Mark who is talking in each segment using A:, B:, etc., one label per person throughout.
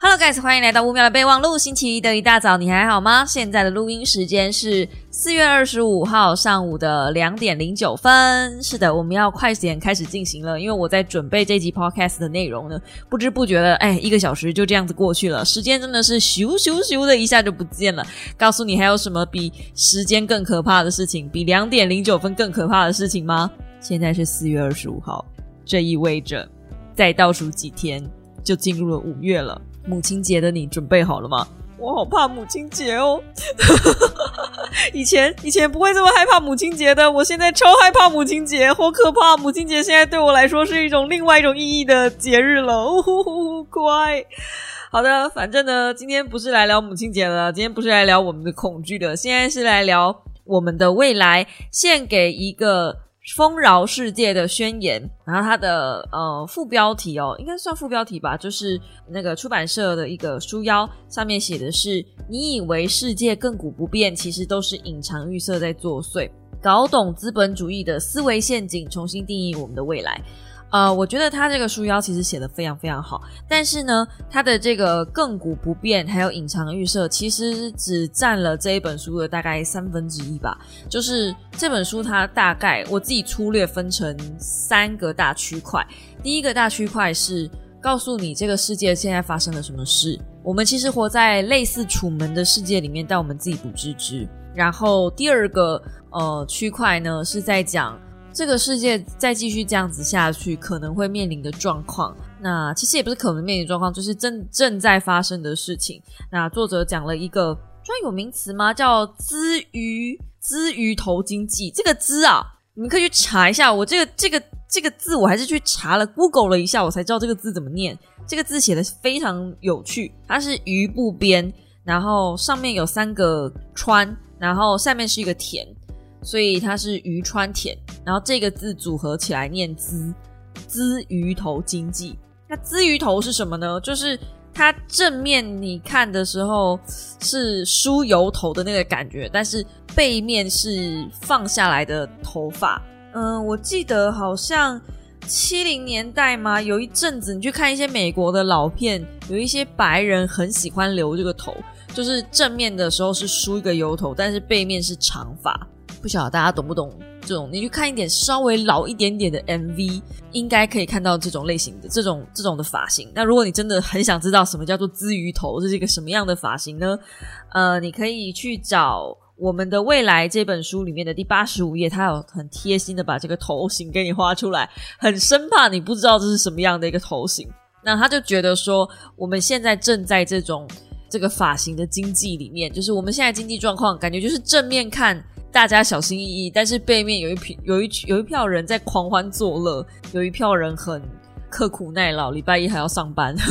A: Hello guys，欢迎来到乌喵的备忘录。星期一的一大早，你还好吗？现在的录音时间是四月二十五号上午的两点零九分。是的，我们要快点开始进行了，因为我在准备这集 podcast 的内容呢。不知不觉的，哎，一个小时就这样子过去了，时间真的是咻咻咻的一下就不见了。告诉你，还有什么比时间更可怕的事情？比两点零九分更可怕的事情吗？现在是四月二十五号，这意味着再倒数几天就进入了五月了。母亲节的你准备好了吗？我好怕母亲节哦！以前以前不会这么害怕母亲节的，我现在超害怕母亲节，好可怕！母亲节现在对我来说是一种另外一种意义的节日了。呜呼呼，乖。好的，反正呢，今天不是来聊母亲节的，今天不是来聊我们的恐惧的，现在是来聊我们的未来，献给一个。丰饶世界的宣言，然后它的呃副标题哦，应该算副标题吧，就是那个出版社的一个书腰，上面写的是：你以为世界亘古不变，其实都是隐藏预设在作祟。搞懂资本主义的思维陷阱，重新定义我们的未来。呃，我觉得他这个书腰其实写的非常非常好，但是呢，他的这个亘古不变还有隐藏预设，其实只占了这一本书的大概三分之一吧。就是这本书它大概我自己粗略分成三个大区块，第一个大区块是告诉你这个世界现在发生了什么事，我们其实活在类似楚门的世界里面，但我们自己不自知。然后第二个呃区块呢是在讲。这个世界再继续这样子下去，可能会面临的状况。那其实也不是可能面临状况，就是正正在发生的事情。那作者讲了一个专有名词吗？叫“资鱼资鱼头经济”。这个“资”啊，你们可以去查一下。我这个这个这个字，我还是去查了 Google 了一下，我才知道这个字怎么念。这个字写的非常有趣，它是鱼部边，然后上面有三个川，然后下面是一个田。所以它是鱼川田，然后这个字组合起来念“资”，资鱼头经济。那资鱼头是什么呢？就是它正面你看的时候是梳油头的那个感觉，但是背面是放下来的头发。嗯，我记得好像七零年代嘛，有一阵子你去看一些美国的老片，有一些白人很喜欢留这个头，就是正面的时候是梳一个油头，但是背面是长发。不晓得大家懂不懂这种？你去看一点稍微老一点点的 MV，应该可以看到这种类型的这种这种的发型。那如果你真的很想知道什么叫做资鱼头，这是一个什么样的发型呢？呃，你可以去找我们的未来这本书里面的第八十五页，它有很贴心的把这个头型给你画出来，很生怕你不知道这是什么样的一个头型。那他就觉得说，我们现在正在这种这个发型的经济里面，就是我们现在经济状况，感觉就是正面看。大家小心翼翼，但是背面有一批有一有一票人在狂欢作乐，有一票人很刻苦耐劳，礼拜一还要上班。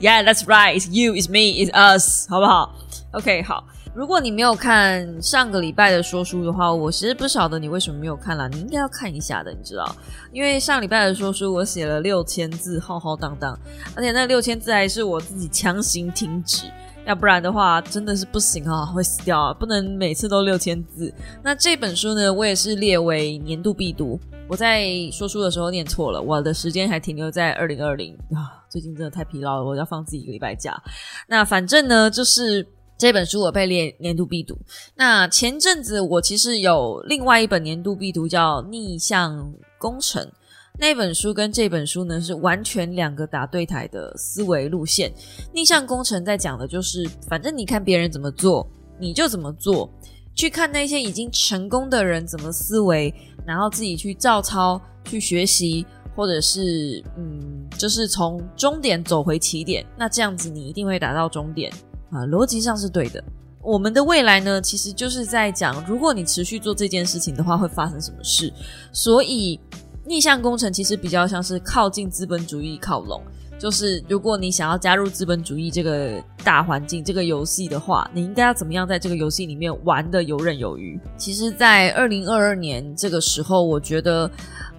A: Yeah, that's right. It's you, it's me, it's us，好不好？OK，好。如果你没有看上个礼拜的说书的话，我其实不晓得你为什么没有看啦。你应该要看一下的，你知道？因为上礼拜的说书我写了六千字，浩浩荡荡，而且那六千字还是我自己强行停止。要不然的话，真的是不行啊，会死掉啊！不能每次都六千字。那这本书呢，我也是列为年度必读。我在说书的时候念错了，我的时间还停留在二零二零啊！最近真的太疲劳了，我要放自己一个礼拜假。那反正呢，就是这本书我被列年度必读。那前阵子我其实有另外一本年度必读，叫《逆向工程》。那本书跟这本书呢是完全两个打对台的思维路线。逆向工程在讲的就是，反正你看别人怎么做，你就怎么做，去看那些已经成功的人怎么思维，然后自己去照抄、去学习，或者是嗯，就是从终点走回起点。那这样子你一定会达到终点啊，逻辑上是对的。我们的未来呢，其实就是在讲，如果你持续做这件事情的话，会发生什么事。所以。逆向工程其实比较像是靠近资本主义靠拢，就是如果你想要加入资本主义这个大环境、这个游戏的话，你应该要怎么样在这个游戏里面玩的游刃有余？其实，在二零二二年这个时候，我觉得，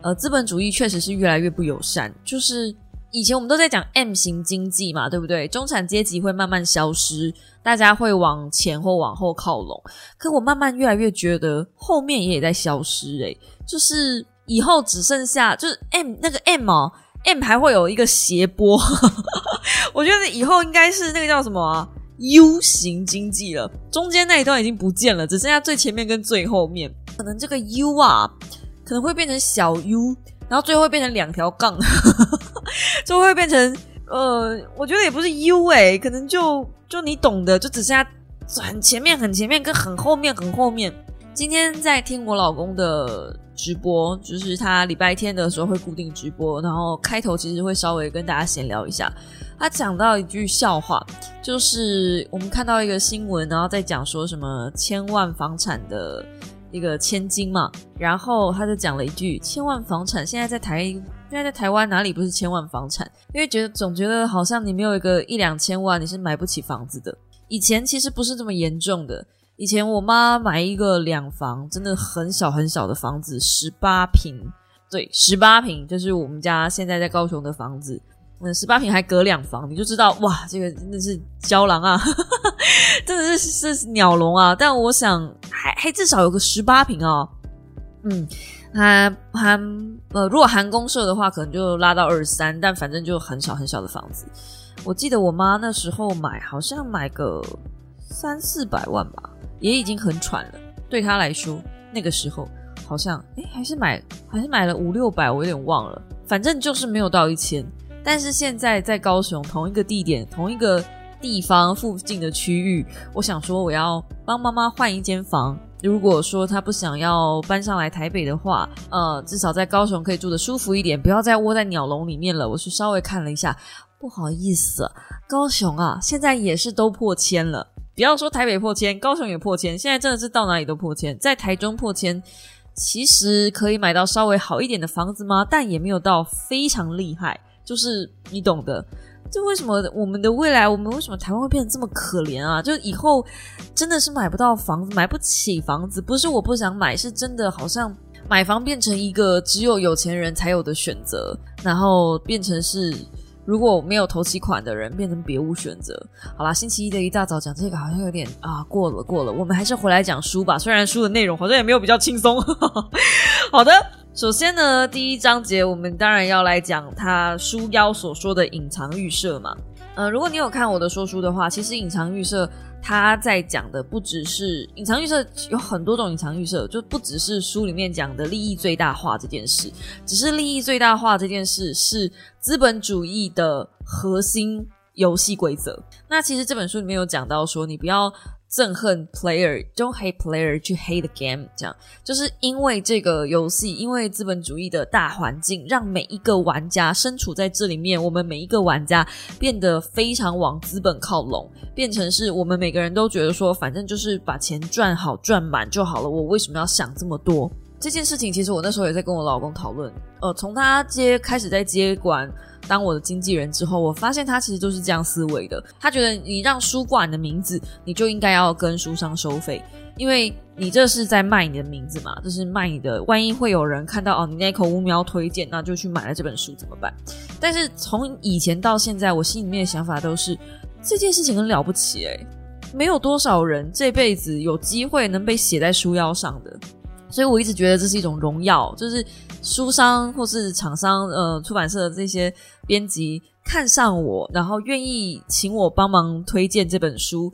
A: 呃，资本主义确实是越来越不友善，就是以前我们都在讲 M 型经济嘛，对不对？中产阶级会慢慢消失，大家会往前或往后靠拢。可我慢慢越来越觉得后面也在消失，诶，就是以后只剩下就是 M 那个 M 哦，M 还会有一个斜坡。我觉得以后应该是那个叫什么啊？U 型经济了，中间那一段已经不见了，只剩下最前面跟最后面。可能这个 U 啊，可能会变成小 U，然后最后会变成两条杠，就会变成呃，我觉得也不是 U 哎，可能就就你懂的，就只剩下很前面、很前面跟很后面、很后面。今天在听我老公的直播，就是他礼拜天的时候会固定直播，然后开头其实会稍微跟大家闲聊一下。他讲到一句笑话，就是我们看到一个新闻，然后在讲说什么千万房产的一个千金嘛，然后他就讲了一句千万房产，现在在台现在在台湾哪里不是千万房产？因为觉得总觉得好像你没有一个一两千万，你是买不起房子的。以前其实不是这么严重的，以前我妈买一个两房，真的很小很小的房子，十八平，对，十八平就是我们家现在在高雄的房子。嗯，十八平还隔两房，你就知道哇，这个真的是胶囊啊，真的是是鸟笼啊。但我想还还至少有个十八平哦。嗯，含含呃，如果含公社的话，可能就拉到二十三，但反正就很小很小的房子。我记得我妈那时候买，好像买个三四百万吧，也已经很喘了。对他来说，那个时候好像哎，还是买还是买了五六百，我有点忘了，反正就是没有到一千。但是现在在高雄同一个地点、同一个地方附近的区域，我想说我要帮妈妈换一间房。如果说她不想要搬上来台北的话，呃，至少在高雄可以住的舒服一点，不要再窝在鸟笼里面了。我去稍微看了一下，不好意思，高雄啊，现在也是都破千了。不要说台北破千，高雄也破千。现在真的是到哪里都破千，在台中破千，其实可以买到稍微好一点的房子吗？但也没有到非常厉害。就是你懂的，就为什么我们的未来，我们为什么台湾会变得这么可怜啊？就以后真的是买不到房子，买不起房子，不是我不想买，是真的好像买房变成一个只有有钱人才有的选择，然后变成是如果没有投期款的人变成别无选择。好啦，星期一的一大早讲这个好像有点啊过了过了，我们还是回来讲书吧。虽然书的内容好像也没有比较轻松。好的。首先呢，第一章节我们当然要来讲他书腰所说的隐藏预设嘛。嗯，如果你有看我的说书的话，其实隐藏预设他在讲的不只是隐藏预设，有很多种隐藏预设，就不只是书里面讲的利益最大化这件事，只是利益最大化这件事是资本主义的核心游戏规则。那其实这本书里面有讲到说，你不要。憎恨 player，don't hate player，去 hate the game，这样就是因为这个游戏，因为资本主义的大环境，让每一个玩家身处在这里面，我们每一个玩家变得非常往资本靠拢，变成是我们每个人都觉得说，反正就是把钱赚好赚满就好了，我为什么要想这么多？这件事情其实我那时候也在跟我老公讨论，呃，从他接开始在接管。当我的经纪人之后，我发现他其实就是这样思维的。他觉得你让书挂你的名字，你就应该要跟书商收费，因为你这是在卖你的名字嘛，这是卖你的。万一会有人看到哦，你那口乌喵推荐，那就去买了这本书怎么办？但是从以前到现在，我心里面的想法都是这件事情很了不起诶，没有多少人这辈子有机会能被写在书腰上的。所以我一直觉得这是一种荣耀，就是书商或是厂商、呃出版社的这些编辑看上我，然后愿意请我帮忙推荐这本书。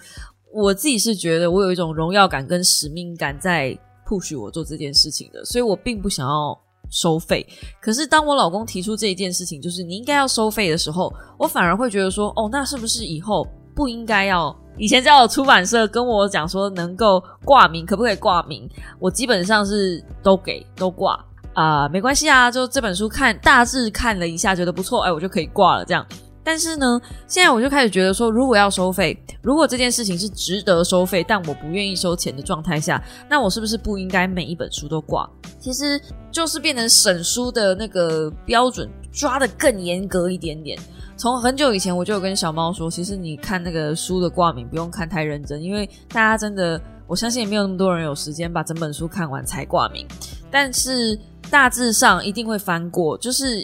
A: 我自己是觉得我有一种荣耀感跟使命感在 push 我做这件事情的，所以我并不想要收费。可是当我老公提出这一件事情，就是你应该要收费的时候，我反而会觉得说，哦，那是不是以后不应该要？以前叫我出版社跟我讲说能够挂名，可不可以挂名？我基本上是都给都挂啊，没关系啊，就这本书看大致看了一下，觉得不错，哎，我就可以挂了这样。但是呢，现在我就开始觉得说，如果要收费，如果这件事情是值得收费，但我不愿意收钱的状态下，那我是不是不应该每一本书都挂？其实就是变成审书的那个标准抓的更严格一点点。从很久以前我就有跟小猫说，其实你看那个书的挂名不用看太认真，因为大家真的，我相信也没有那么多人有时间把整本书看完才挂名。但是大致上一定会翻过，就是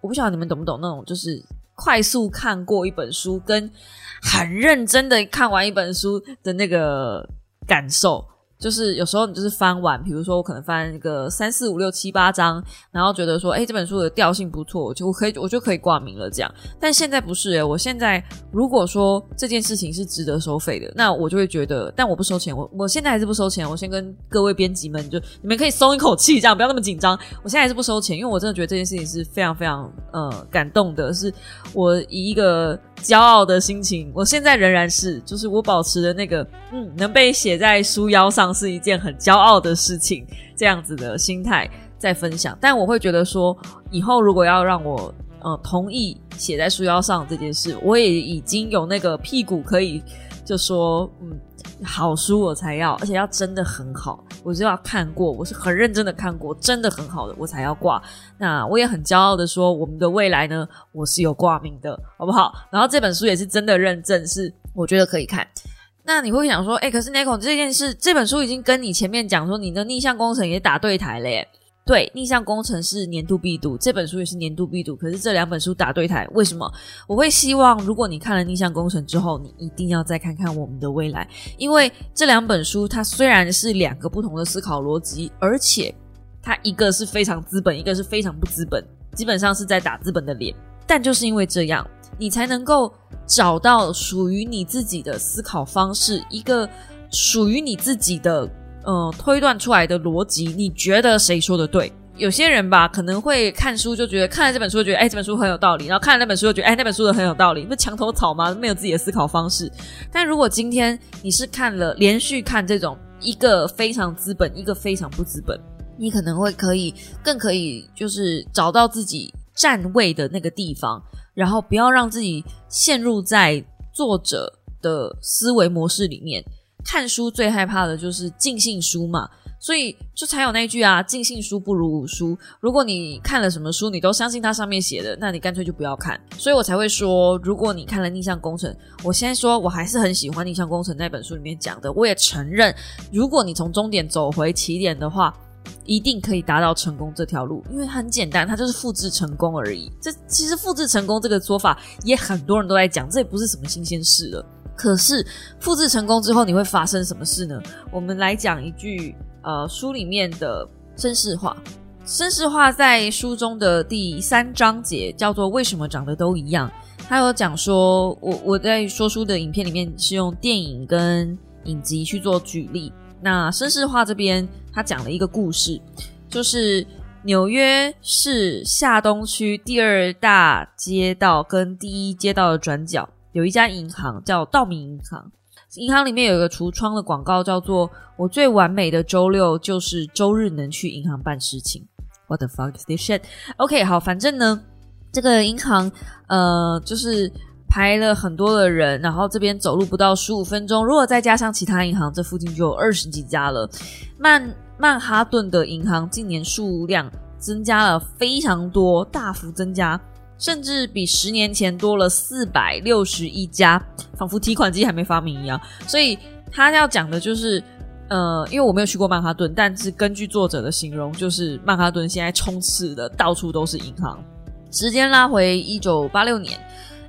A: 我不晓得你们懂不懂那种，就是快速看过一本书，跟很认真的看完一本书的那个感受。就是有时候你就是翻完，比如说我可能翻一个三四五六七八章，然后觉得说，哎，这本书的调性不错，就我可以我就可以挂名了这样。但现在不是诶，我现在如果说这件事情是值得收费的，那我就会觉得，但我不收钱，我我现在还是不收钱。我先跟各位编辑们，就你们可以松一口气，这样不要那么紧张。我现在还是不收钱，因为我真的觉得这件事情是非常非常呃感动的，是我以一个骄傲的心情，我现在仍然是，就是我保持的那个嗯，能被写在书腰上。是一件很骄傲的事情，这样子的心态在分享。但我会觉得说，以后如果要让我呃同意写在书腰上这件事，我也已经有那个屁股可以就说，嗯，好书我才要，而且要真的很好，我就要看过，我是很认真的看过，真的很好的我才要挂。那我也很骄傲的说，我们的未来呢，我是有挂名的，好不好？然后这本书也是真的认证，是我觉得可以看。那你会想说，哎，可是 Nico 这件事，这本书已经跟你前面讲说，你的逆向工程也打对台了耶。对，逆向工程是年度必读，这本书也是年度必读。可是这两本书打对台，为什么？我会希望，如果你看了逆向工程之后，你一定要再看看我们的未来，因为这两本书它虽然是两个不同的思考逻辑，而且它一个是非常资本，一个是非常不资本，基本上是在打资本的脸。但就是因为这样。你才能够找到属于你自己的思考方式，一个属于你自己的呃推断出来的逻辑。你觉得谁说的对？有些人吧，可能会看书就觉得看了这本书，觉得哎这本书很有道理，然后看了那本书就觉得哎那本书的很有道理，不墙头草吗？没有自己的思考方式。但如果今天你是看了连续看这种一个非常资本，一个非常不资本，你可能会可以更可以就是找到自己站位的那个地方。然后不要让自己陷入在作者的思维模式里面。看书最害怕的就是尽信书嘛，所以就才有那句啊，尽信书不如无书。如果你看了什么书，你都相信它上面写的，那你干脆就不要看。所以我才会说，如果你看了逆向工程，我先说我还是很喜欢逆向工程那本书里面讲的。我也承认，如果你从终点走回起点的话。一定可以达到成功这条路，因为很简单，它就是复制成功而已。这其实复制成功这个说法也很多人都在讲，这也不是什么新鲜事了。可是复制成功之后，你会发生什么事呢？我们来讲一句呃书里面的绅士话。绅士话在书中的第三章节叫做“为什么长得都一样”。他有讲说，我我在说书的影片里面是用电影跟影集去做举例。那绅士话这边。他讲了一个故事，就是纽约市下东区第二大街道跟第一街道的转角有一家银行，叫道明银行。银行里面有一个橱窗的广告，叫做“我最完美的周六就是周日能去银行办事情”。What the fuck is this shit？OK，好，反正呢，这个银行呃，就是排了很多的人，然后这边走路不到十五分钟，如果再加上其他银行，这附近就有二十几家了。曼曼哈顿的银行近年数量增加了非常多，大幅增加，甚至比十年前多了四百六十一家，仿佛提款机还没发明一样。所以他要讲的就是，呃，因为我没有去过曼哈顿，但是根据作者的形容，就是曼哈顿现在充斥的到处都是银行。时间拉回一九八六年，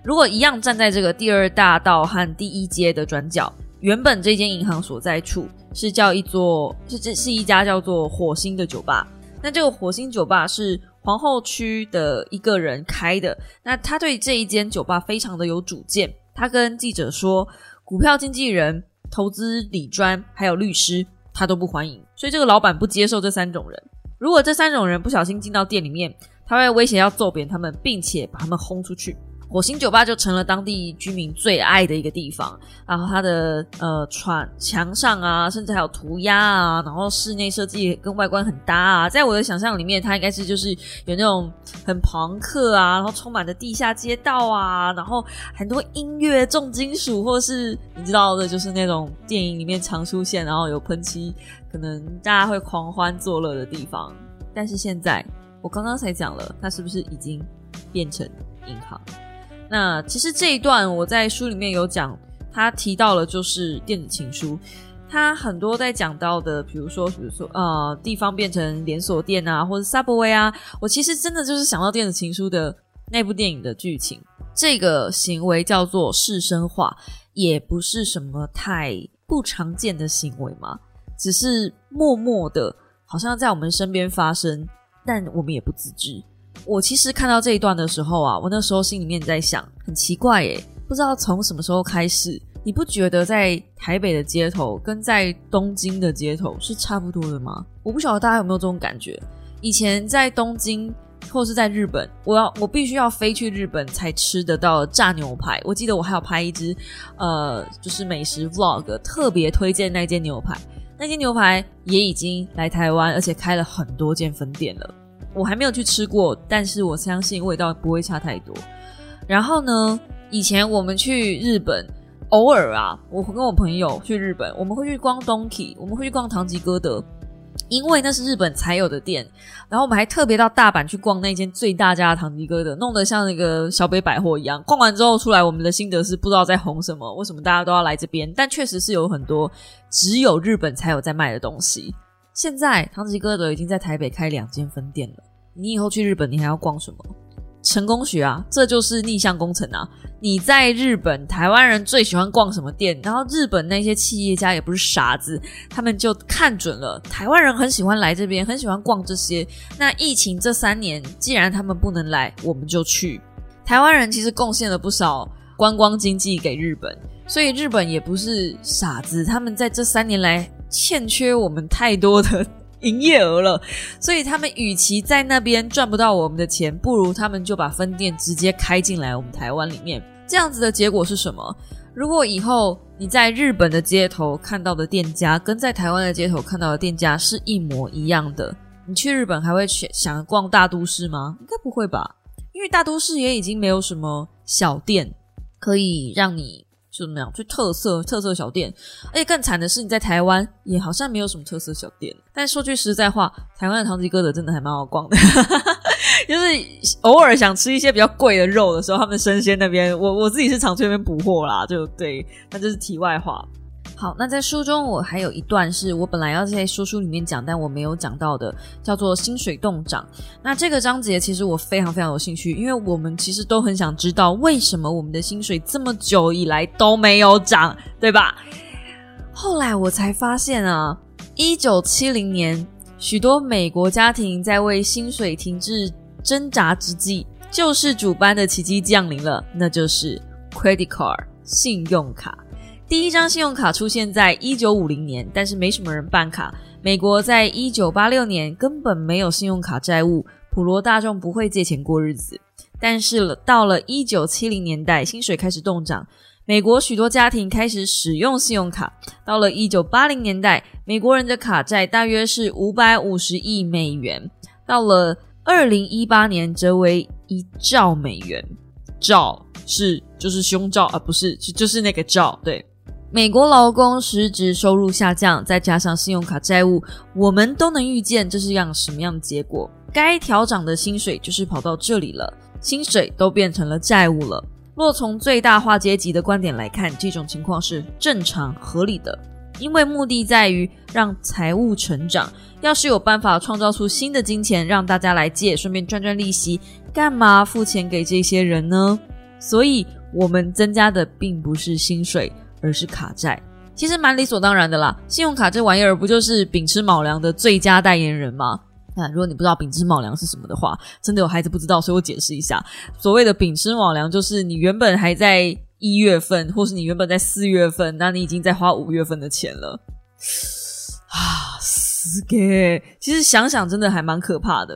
A: 如果一样站在这个第二大道和第一街的转角，原本这间银行所在处。是叫一座，是这是一家叫做火星的酒吧。那这个火星酒吧是皇后区的一个人开的。那他对这一间酒吧非常的有主见。他跟记者说，股票经纪人、投资理专还有律师，他都不欢迎。所以这个老板不接受这三种人。如果这三种人不小心进到店里面，他会威胁要揍扁他们，并且把他们轰出去。火星酒吧就成了当地居民最爱的一个地方，然后它的呃窗墙上啊，甚至还有涂鸦啊，然后室内设计跟外观很搭啊，在我的想象里面，它应该是就是有那种很朋克啊，然后充满着地下街道啊，然后很多音乐重金属，或是你知道的，就是那种电影里面常出现，然后有喷漆，可能大家会狂欢作乐的地方。但是现在我刚刚才讲了，它是不是已经变成银行？那其实这一段我在书里面有讲，他提到了就是电子情书，他很多在讲到的，比如说比如说呃地方变成连锁店啊，或者 Subway 啊，我其实真的就是想到电子情书的那部电影的剧情。这个行为叫做市生化，也不是什么太不常见的行为嘛，只是默默的，好像在我们身边发生，但我们也不自知。我其实看到这一段的时候啊，我那时候心里面在想，很奇怪耶，不知道从什么时候开始，你不觉得在台北的街头跟在东京的街头是差不多的吗？我不晓得大家有没有这种感觉。以前在东京或是在日本，我要我必须要飞去日本才吃得到炸牛排。我记得我还要拍一支呃，就是美食 vlog，特别推荐那间牛排。那间牛排也已经来台湾，而且开了很多间分店了。我还没有去吃过，但是我相信味道不会差太多。然后呢，以前我们去日本，偶尔啊，我跟我朋友去日本，我们会去逛 Donkey，我们会去逛唐吉诃德，因为那是日本才有的店。然后我们还特别到大阪去逛那间最大家的唐吉诃德，弄得像那个小北百货一样。逛完之后出来，我们的心得是不知道在红什么，为什么大家都要来这边？但确实是有很多只有日本才有在卖的东西。现在唐吉诃德已经在台北开两间分店了。你以后去日本，你还要逛什么？成功学啊，这就是逆向工程啊！你在日本，台湾人最喜欢逛什么店？然后日本那些企业家也不是傻子，他们就看准了台湾人很喜欢来这边，很喜欢逛这些。那疫情这三年，既然他们不能来，我们就去。台湾人其实贡献了不少观光经济给日本，所以日本也不是傻子，他们在这三年来欠缺我们太多的。营业额了，所以他们与其在那边赚不到我们的钱，不如他们就把分店直接开进来我们台湾里面。这样子的结果是什么？如果以后你在日本的街头看到的店家，跟在台湾的街头看到的店家是一模一样的，你去日本还会去想逛大都市吗？应该不会吧，因为大都市也已经没有什么小店可以让你。就怎么样？去特色特色小店，而且更惨的是，你在台湾也好像没有什么特色小店。但说句实在话，台湾的唐吉诃德真的还蛮好逛的，就是偶尔想吃一些比较贵的肉的时候，他们生鲜那边，我我自己是常去那边补货啦。就对，那这是题外话。好，那在书中我还有一段是我本来要在书书里面讲，但我没有讲到的，叫做薪水动涨。那这个章节其实我非常非常有兴趣，因为我们其实都很想知道为什么我们的薪水这么久以来都没有涨，对吧？后来我才发现啊，一九七零年，许多美国家庭在为薪水停滞挣扎之际，救世主般的奇迹降临了，那就是 credit card 信用卡。第一张信用卡出现在一九五零年，但是没什么人办卡。美国在一九八六年根本没有信用卡债务，普罗大众不会借钱过日子。但是到了一九七零年代，薪水开始动涨，美国许多家庭开始使用信用卡。到了一九八零年代，美国人的卡债大约是五百五十亿美元。到了二零一八年，则为一兆美元。兆是就是胸罩啊，不是就就是那个兆，对。美国劳工实质收入下降，再加上信用卡债务，我们都能预见这是样什么样的结果。该调涨的薪水就是跑到这里了，薪水都变成了债务了。若从最大化阶级的观点来看，这种情况是正常合理的，因为目的在于让财务成长。要是有办法创造出新的金钱，让大家来借，顺便赚赚利息，干嘛付钱给这些人呢？所以，我们增加的并不是薪水。而是卡债，其实蛮理所当然的啦。信用卡这玩意儿不就是秉吃卯粮的最佳代言人吗？那如果你不知道秉吃卯粮是什么的话，真的有孩子不知道，所以我解释一下。所谓的秉吃卯粮，就是你原本还在一月份，或是你原本在四月份，那你已经在花五月份的钱了啊！死给，其实想想真的还蛮可怕的。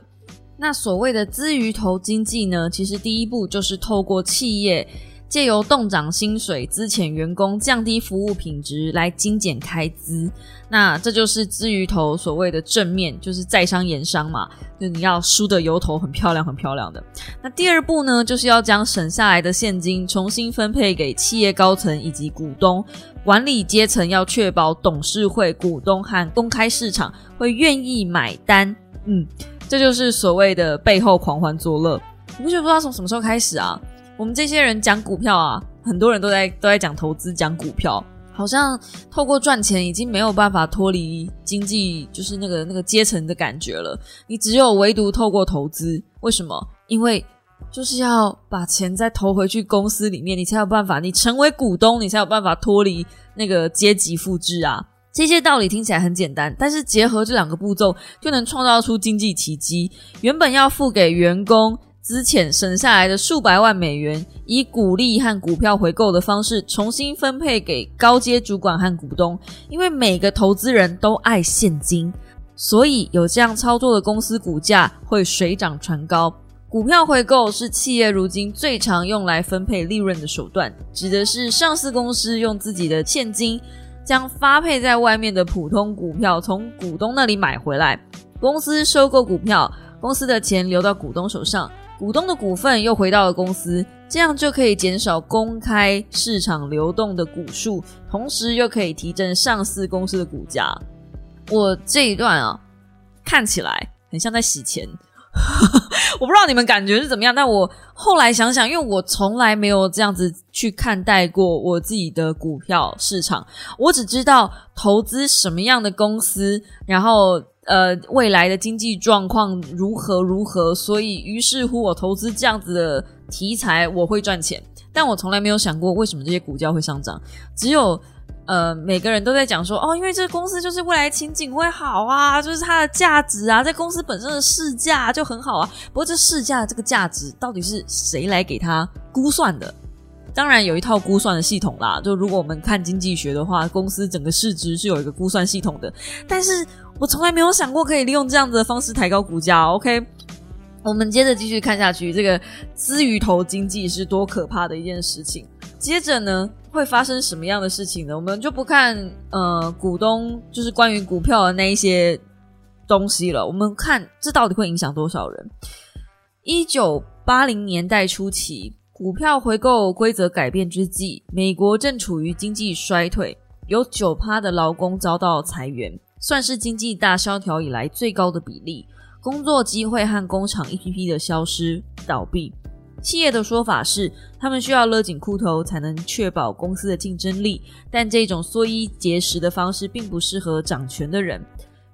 A: 那所谓的资鱼头经济呢，其实第一步就是透过企业。借由动涨薪水、资遣员工、降低服务品质来精简开支，那这就是资鱼头所谓的正面，就是在商言商嘛，就你要输的油头很漂亮、很漂亮的。那第二步呢，就是要将省下来的现金重新分配给企业高层以及股东，管理阶层要确保董事会、股东和公开市场会愿意买单。嗯，这就是所谓的背后狂欢作乐。你不觉得不知道从什么时候开始啊？我们这些人讲股票啊，很多人都在都在讲投资，讲股票，好像透过赚钱已经没有办法脱离经济，就是那个那个阶层的感觉了。你只有唯独透过投资，为什么？因为就是要把钱再投回去公司里面，你才有办法，你成为股东，你才有办法脱离那个阶级复制啊。这些道理听起来很简单，但是结合这两个步骤，就能创造出经济奇迹。原本要付给员工资遣省下来的数百万美元，以股利和股票回购的方式重新分配给高阶主管和股东。因为每个投资人都爱现金，所以有这样操作的公司股价会水涨船高。股票回购是企业如今最常用来分配利润的手段，指的是上市公司用自己的现金。将发配在外面的普通股票从股东那里买回来，公司收购股票，公司的钱流到股东手上，股东的股份又回到了公司，这样就可以减少公开市场流动的股数，同时又可以提振上市公司的股价。我这一段啊，看起来很像在洗钱。我不知道你们感觉是怎么样，但我后来想想，因为我从来没有这样子去看待过我自己的股票市场，我只知道投资什么样的公司，然后呃未来的经济状况如何如何，所以于是乎我投资这样子的题材我会赚钱，但我从来没有想过为什么这些股价会上涨，只有。呃，每个人都在讲说，哦，因为这个公司就是未来前景会好啊，就是它的价值啊，在公司本身的市价就很好啊。不过这市价这个价值到底是谁来给它估算的？当然有一套估算的系统啦。就如果我们看经济学的话，公司整个市值是有一个估算系统的。但是我从来没有想过可以利用这样子的方式抬高股价。OK，我们接着继续看下去，这个资鱼头经济是多可怕的一件事情。接着呢？会发生什么样的事情呢？我们就不看呃股东就是关于股票的那一些东西了。我们看这到底会影响多少人？一九八零年代初期，股票回购规则改变之际，美国正处于经济衰退，有九趴的劳工遭到裁员，算是经济大萧条以来最高的比例。工作机会和工厂一批批的消失倒闭。企业的说法是，他们需要勒紧裤头才能确保公司的竞争力，但这种缩衣节食的方式并不适合掌权的人。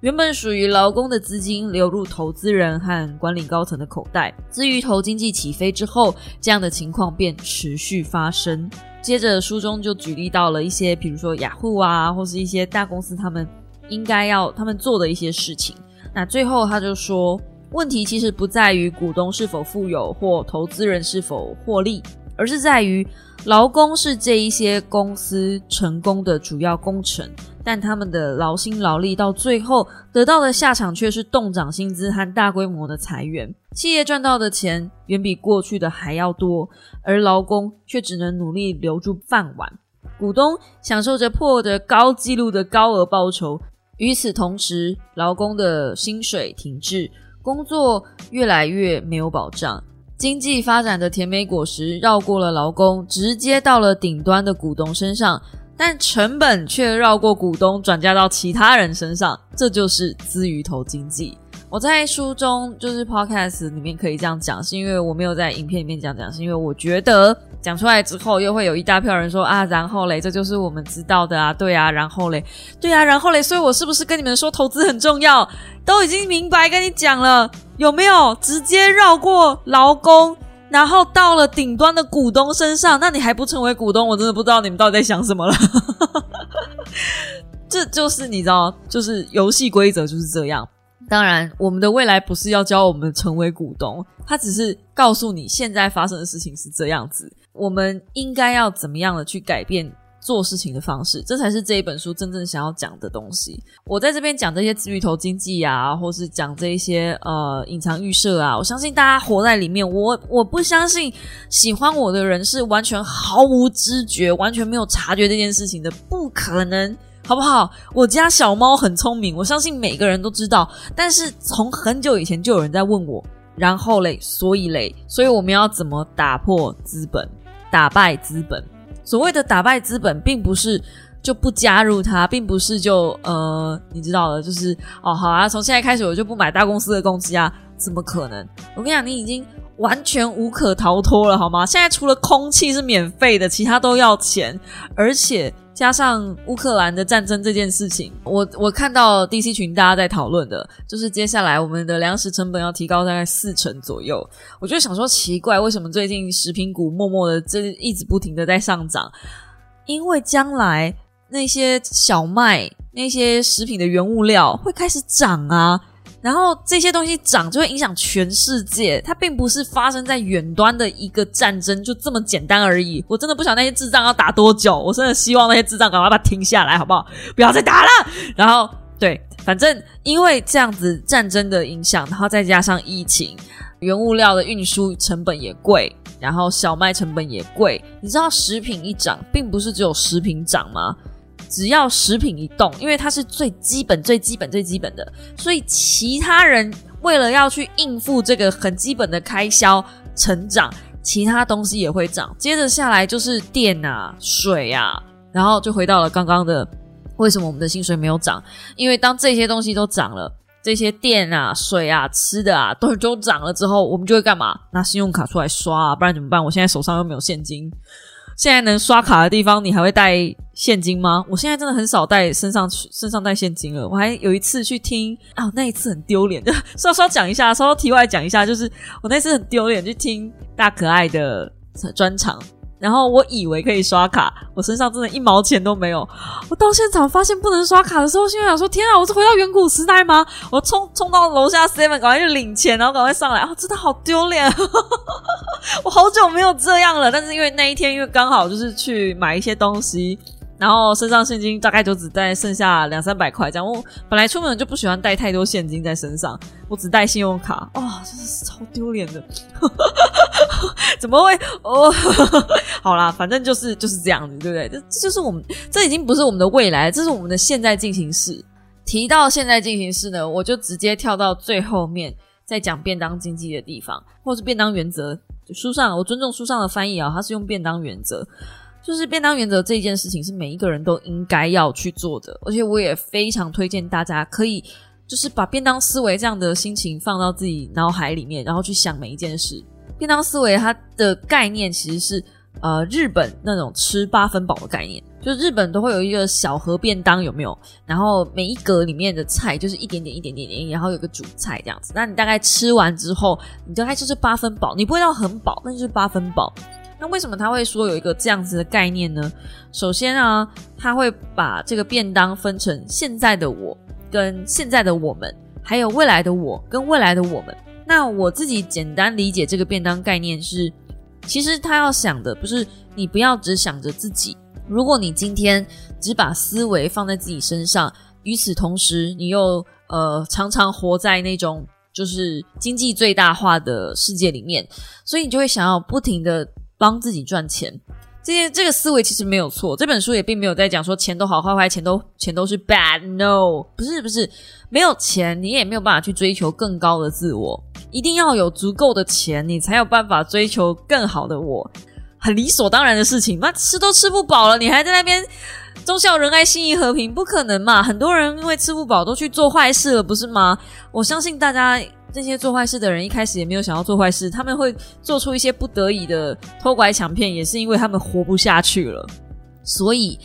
A: 原本属于劳工的资金流入投资人和管理高层的口袋。至于投经济起飞之后，这样的情况便持续发生。接着书中就举例到了一些，比如说雅虎啊，或是一些大公司他们应该要他们做的一些事情。那最后他就说。问题其实不在于股东是否富有或投资人是否获利，而是在于劳工是这一些公司成功的主要工程，但他们的劳心劳力到最后得到的下场却是动涨薪资和大规模的裁员。企业赚到的钱远比过去的还要多，而劳工却只能努力留住饭碗。股东享受着破得高纪录的高额报酬，与此同时，劳工的薪水停滞。工作越来越没有保障，经济发展的甜美果实绕过了劳工，直接到了顶端的股东身上，但成本却绕过股东，转嫁到其他人身上，这就是资鱼头经济。我在书中就是 podcast 里面可以这样讲，是因为我没有在影片里面讲讲，是因为我觉得讲出来之后又会有一大票人说啊，然后嘞，这就是我们知道的啊，对啊，然后嘞，对啊，然后嘞，所以我是不是跟你们说投资很重要？都已经明白跟你讲了，有没有直接绕过劳工，然后到了顶端的股东身上？那你还不成为股东？我真的不知道你们到底在想什么了。这就是你知道，就是游戏规则就是这样。当然，我们的未来不是要教我们成为股东，他只是告诉你现在发生的事情是这样子，我们应该要怎么样的去改变做事情的方式，这才是这一本书真正想要讲的东西。我在这边讲这些资鱼头经济啊，或是讲这一些呃隐藏预设啊，我相信大家活在里面，我我不相信喜欢我的人是完全毫无知觉、完全没有察觉这件事情的，不可能。好不好？我家小猫很聪明，我相信每个人都知道。但是从很久以前就有人在问我，然后嘞，所以嘞，所以我们要怎么打破资本，打败资本？所谓的打败资本，并不是就不加入它，并不是就呃，你知道的，就是哦，好啊，从现在开始我就不买大公司的公司啊，怎么可能？我跟你讲，你已经完全无可逃脱了，好吗？现在除了空气是免费的，其他都要钱，而且。加上乌克兰的战争这件事情，我我看到 DC 群大家在讨论的，就是接下来我们的粮食成本要提高大概四成左右。我就想说奇怪，为什么最近食品股默默的这一直不停的在上涨？因为将来那些小麦、那些食品的原物料会开始涨啊。然后这些东西涨就会影响全世界，它并不是发生在远端的一个战争就这么简单而已。我真的不晓得那些智障要打多久，我真的希望那些智障赶快把它停下来，好不好？不要再打了。然后对，反正因为这样子战争的影响，然后再加上疫情，原物料的运输成本也贵，然后小麦成本也贵。你知道食品一涨，并不是只有食品涨吗？只要食品一动，因为它是最基本、最基本、最基本的，所以其他人为了要去应付这个很基本的开销成长，其他东西也会涨。接着下来就是电啊、水啊，然后就回到了刚刚的为什么我们的薪水没有涨？因为当这些东西都涨了，这些电啊、水啊、吃的啊都都涨了之后，我们就会干嘛？拿信用卡出来刷啊，不然怎么办？我现在手上又没有现金。现在能刷卡的地方，你还会带现金吗？我现在真的很少带身上去身上带现金了。我还有一次去听啊，那一次很丢脸，就稍稍讲一下，稍稍题外讲一下，就是我那次很丢脸去听大可爱的专场。然后我以为可以刷卡，我身上真的一毛钱都没有。我到现场发现不能刷卡的时候，心里想说：天啊，我是回到远古时代吗？我冲冲到楼下 seven，赶快去领钱，然后赶快上来。啊，真的好丢脸！我好久没有这样了。但是因为那一天，因为刚好就是去买一些东西。然后身上现金大概就只带剩下两三百块这样。我本来出门就不喜欢带太多现金在身上，我只带信用卡。哇，真是超丢脸的！怎么会？哦，好啦，反正就是就是这样子，对不对？这这就是我们，这已经不是我们的未来，这是我们的现在进行式。提到现在进行式呢，我就直接跳到最后面，在讲便当经济的地方，或是便当原则。书上我尊重书上的翻译啊，它是用便当原则。就是便当原则这件事情是每一个人都应该要去做的，而且我也非常推荐大家可以就是把便当思维这样的心情放到自己脑海里面，然后去想每一件事。便当思维它的概念其实是呃日本那种吃八分饱的概念，就日本都会有一个小盒便当有没有？然后每一格里面的菜就是一点点一点点点，然后有个主菜这样子。那你大概吃完之后，你大概就是八分饱，你不会到很饱，那就是八分饱。那为什么他会说有一个这样子的概念呢？首先啊，他会把这个便当分成现在的我跟现在的我们，还有未来的我跟未来的我们。那我自己简单理解这个便当概念是，其实他要想的不是你不要只想着自己。如果你今天只把思维放在自己身上，与此同时你又呃常常活在那种就是经济最大化的世界里面，所以你就会想要不停的。帮自己赚钱，这些这个思维其实没有错。这本书也并没有在讲说钱都好坏坏，钱都钱都是 bad。No，不是不是，没有钱你也没有办法去追求更高的自我。一定要有足够的钱，你才有办法追求更好的我，很理所当然的事情。那吃都吃不饱了，你还在那边忠孝仁爱、心义和平，不可能嘛？很多人因为吃不饱都去做坏事了，不是吗？我相信大家。这些做坏事的人一开始也没有想要做坏事，他们会做出一些不得已的偷拐抢骗，也是因为他们活不下去了。所以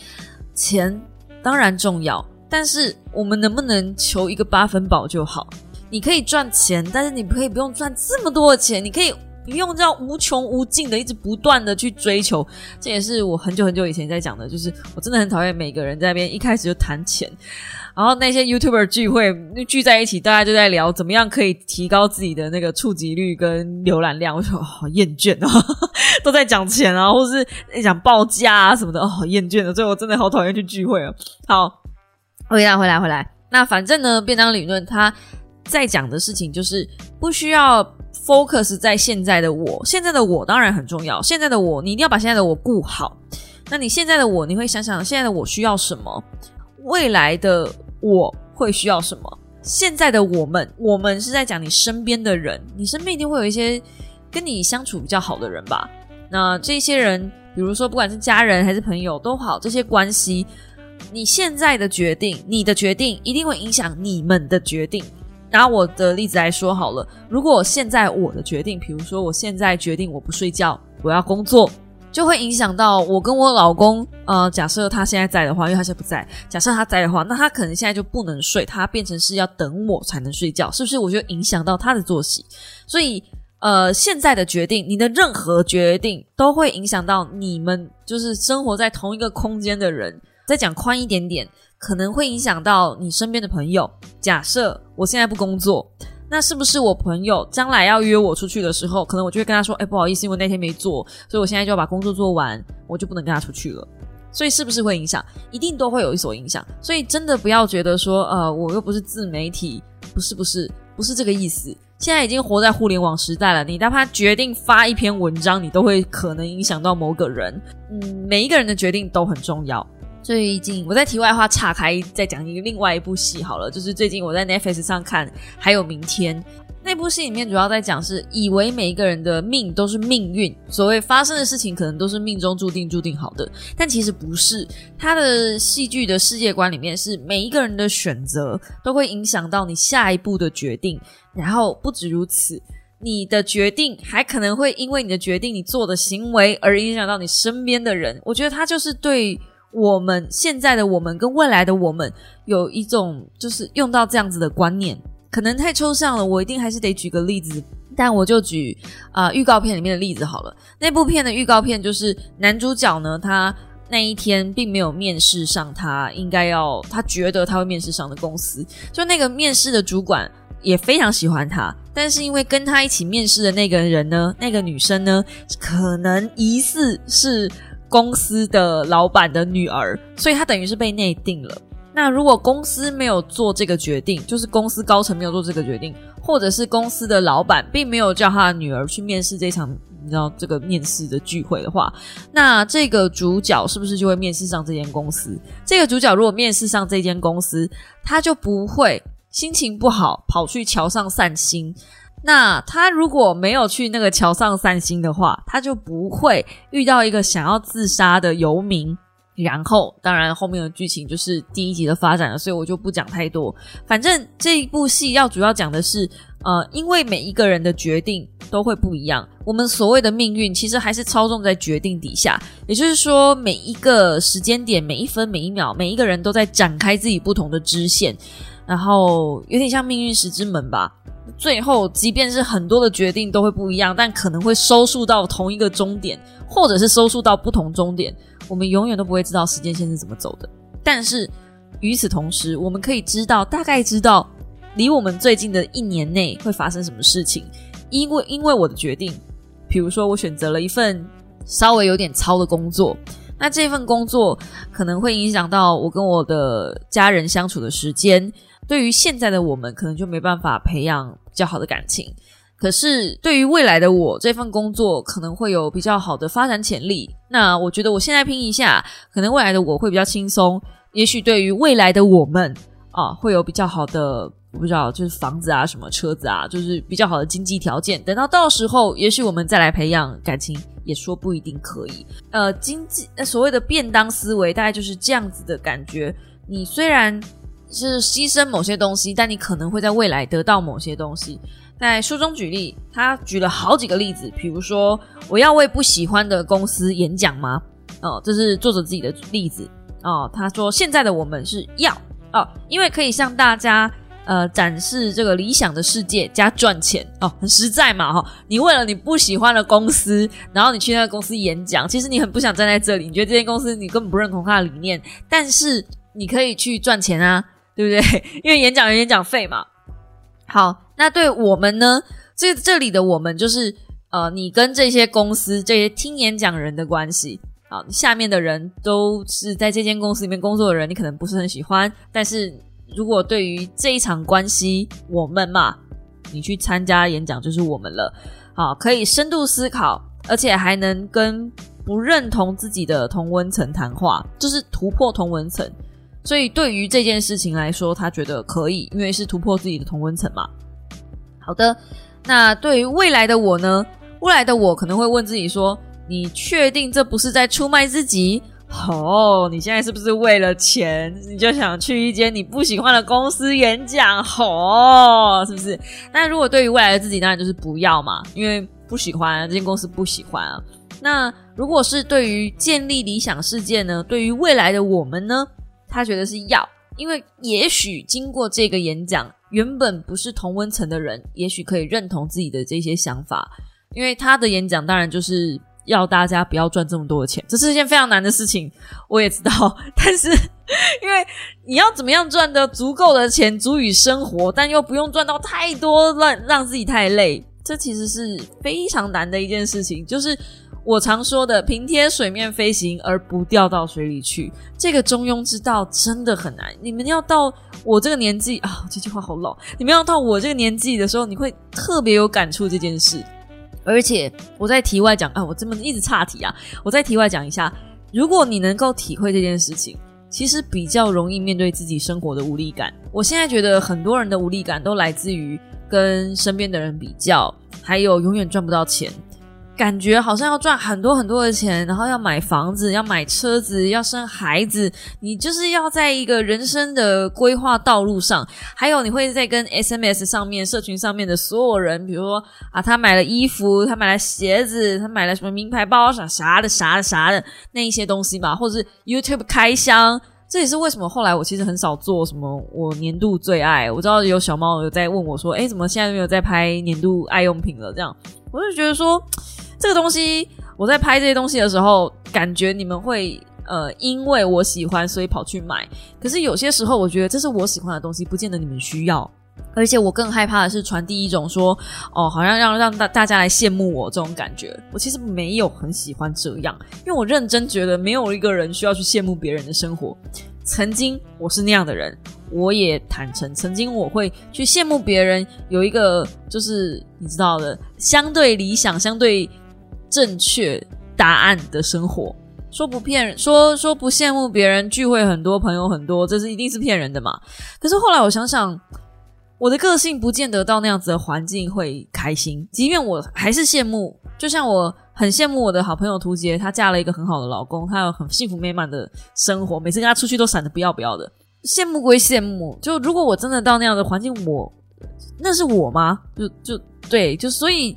A: 钱当然重要，但是我们能不能求一个八分饱就好？你可以赚钱，但是你可以不用赚这么多的钱，你可以不用这样无穷无尽的一直不断的去追求。这也是我很久很久以前在讲的，就是我真的很讨厌每个人在那边一开始就谈钱。然后那些 YouTuber 聚会聚在一起，大家就在聊怎么样可以提高自己的那个触及率跟浏览量。我说好厌倦啊，都在讲钱啊，或是讲报价啊什么的，哦，好厌倦的。所以我真的好讨厌去聚会啊。好，回来回来回来。那反正呢，便当理论它在讲的事情就是不需要 focus 在现在的我，现在的我当然很重要。现在的我，你一定要把现在的我顾好。那你现在的我，你会想想现在的我需要什么？未来的。我会需要什么？现在的我们，我们是在讲你身边的人，你身边一定会有一些跟你相处比较好的人吧？那这些人，比如说不管是家人还是朋友都好，这些关系，你现在的决定，你的决定一定会影响你们的决定。拿我的例子来说好了，如果现在我的决定，比如说我现在决定我不睡觉，我要工作。就会影响到我跟我老公。呃，假设他现在在的话，因为他现在不在。假设他在的话，那他可能现在就不能睡，他变成是要等我才能睡觉，是不是？我就影响到他的作息。所以，呃，现在的决定，你的任何决定都会影响到你们，就是生活在同一个空间的人。再讲宽一点点，可能会影响到你身边的朋友。假设我现在不工作。那是不是我朋友将来要约我出去的时候，可能我就会跟他说：“哎，不好意思，因为那天没做，所以我现在就要把工作做完，我就不能跟他出去了。”所以是不是会影响？一定都会有一所影响。所以真的不要觉得说，呃，我又不是自媒体，不是不是不是这个意思。现在已经活在互联网时代了，你哪怕决定发一篇文章，你都会可能影响到某个人。嗯，每一个人的决定都很重要。最近我在题外话岔开再讲一个另外一部戏好了，就是最近我在 Netflix 上看，还有明天那部戏里面主要在讲是以为每一个人的命都是命运，所谓发生的事情可能都是命中注定注定好的，但其实不是。他的戏剧的世界观里面是每一个人的选择都会影响到你下一步的决定，然后不止如此，你的决定还可能会因为你的决定你做的行为而影响到你身边的人。我觉得他就是对。我们现在的我们跟未来的我们有一种就是用到这样子的观念，可能太抽象了。我一定还是得举个例子，但我就举啊预告片里面的例子好了。那部片的预告片就是男主角呢，他那一天并没有面试上他应该要他觉得他会面试上的公司，就那个面试的主管也非常喜欢他，但是因为跟他一起面试的那个人呢，那个女生呢，可能疑似是。公司的老板的女儿，所以她等于是被内定了。那如果公司没有做这个决定，就是公司高层没有做这个决定，或者是公司的老板并没有叫他女儿去面试这场，你知道这个面试的聚会的话，那这个主角是不是就会面试上这间公司？这个主角如果面试上这间公司，他就不会心情不好跑去桥上散心。那他如果没有去那个桥上散心的话，他就不会遇到一个想要自杀的游民。然后，当然后面的剧情就是第一集的发展了，所以我就不讲太多。反正这一部戏要主要讲的是，呃，因为每一个人的决定都会不一样，我们所谓的命运其实还是操纵在决定底下。也就是说，每一个时间点、每一分、每一秒，每一个人都在展开自己不同的支线，然后有点像命运石之门吧。最后，即便是很多的决定都会不一样，但可能会收束到同一个终点，或者是收束到不同终点。我们永远都不会知道时间线是怎么走的。但是与此同时，我们可以知道，大概知道离我们最近的一年内会发生什么事情。因为因为我的决定，比如说我选择了一份稍微有点糙的工作，那这份工作可能会影响到我跟我的家人相处的时间。对于现在的我们，可能就没办法培养比较好的感情。可是对于未来的我，这份工作可能会有比较好的发展潜力。那我觉得我现在拼一下，可能未来的我会比较轻松。也许对于未来的我们啊，会有比较好的，我不知道，就是房子啊，什么车子啊，就是比较好的经济条件。等到到时候，也许我们再来培养感情，也说不一定可以。呃，经济所谓的便当思维，大概就是这样子的感觉。你虽然。是牺牲某些东西，但你可能会在未来得到某些东西。在书中举例，他举了好几个例子，比如说我要为不喜欢的公司演讲吗？哦，这是作者自己的例子哦。他说现在的我们是要哦，因为可以向大家呃展示这个理想的世界加赚钱哦，很实在嘛哈。你为了你不喜欢的公司，然后你去那个公司演讲，其实你很不想站在这里，你觉得这间公司你根本不认同他的理念，但是你可以去赚钱啊。对不对？因为演讲有演讲费嘛。好，那对我们呢？这这里的我们就是呃，你跟这些公司、这些听演讲人的关系啊，下面的人都是在这间公司里面工作的人，你可能不是很喜欢。但是如果对于这一场关系，我们嘛，你去参加演讲就是我们了。好，可以深度思考，而且还能跟不认同自己的同温层谈话，就是突破同温层。所以对于这件事情来说，他觉得可以，因为是突破自己的同温层嘛。好的，那对于未来的我呢？未来的我可能会问自己说：“你确定这不是在出卖自己？哦，你现在是不是为了钱，你就想去一间你不喜欢的公司演讲？哦，是不是？那如果对于未来的自己，当然就是不要嘛，因为不喜欢这间公司，不喜欢啊。那如果是对于建立理想世界呢？对于未来的我们呢？他觉得是要，因为也许经过这个演讲，原本不是同温层的人，也许可以认同自己的这些想法。因为他的演讲当然就是要大家不要赚这么多的钱，这是一件非常难的事情，我也知道。但是因为你要怎么样赚得足够的钱，足以生活，但又不用赚到太多，让让自己太累，这其实是非常难的一件事情。就是我常说的平贴水面飞行而不掉到水里去，这个中庸之道真的很难。你们要到我这个年纪啊，这句话好老。你们要到我这个年纪的时候，你会特别有感触这件事。而且我在题外讲啊，我这么一直岔题啊，我在题外讲一下，如果你能够体会这件事情，其实比较容易面对自己生活的无力感。我现在觉得很多人的无力感都来自于跟身边的人比较，还有永远赚不到钱。感觉好像要赚很多很多的钱，然后要买房子、要买车子、要生孩子，你就是要在一个人生的规划道路上。还有，你会 在跟 SMS 上面、社群上面的所有人，比如说啊，他买了衣服，他买了鞋子，他买了什么名牌包啥啥的、啥的、啥的那一些东西嘛，或者是 YouTube 开箱。这也是为什么后来我其实很少做什么我年度最爱。我知道有小猫有在问我说：“哎，怎么现在没有在拍年度爱用品了？”这样，我就觉得说。这个东西，我在拍这些东西的时候，感觉你们会呃，因为我喜欢，所以跑去买。可是有些时候，我觉得这是我喜欢的东西，不见得你们需要。而且我更害怕的是传递一种说，哦，好像让让大大家来羡慕我这种感觉。我其实没有很喜欢这样，因为我认真觉得没有一个人需要去羡慕别人的生活。曾经我是那样的人，我也坦诚，曾经我会去羡慕别人有一个就是你知道的相对理想、相对。正确答案的生活，说不骗人，说说不羡慕别人聚会很多朋友很多，这是一定是骗人的嘛？可是后来我想想，我的个性不见得到那样子的环境会开心，即便我还是羡慕，就像我很羡慕我的好朋友涂杰，她嫁了一个很好的老公，她有很幸福美满的生活，每次跟她出去都闪的不要不要的。羡慕归羡慕，就如果我真的到那样的环境，我那是我吗？就就对，就所以。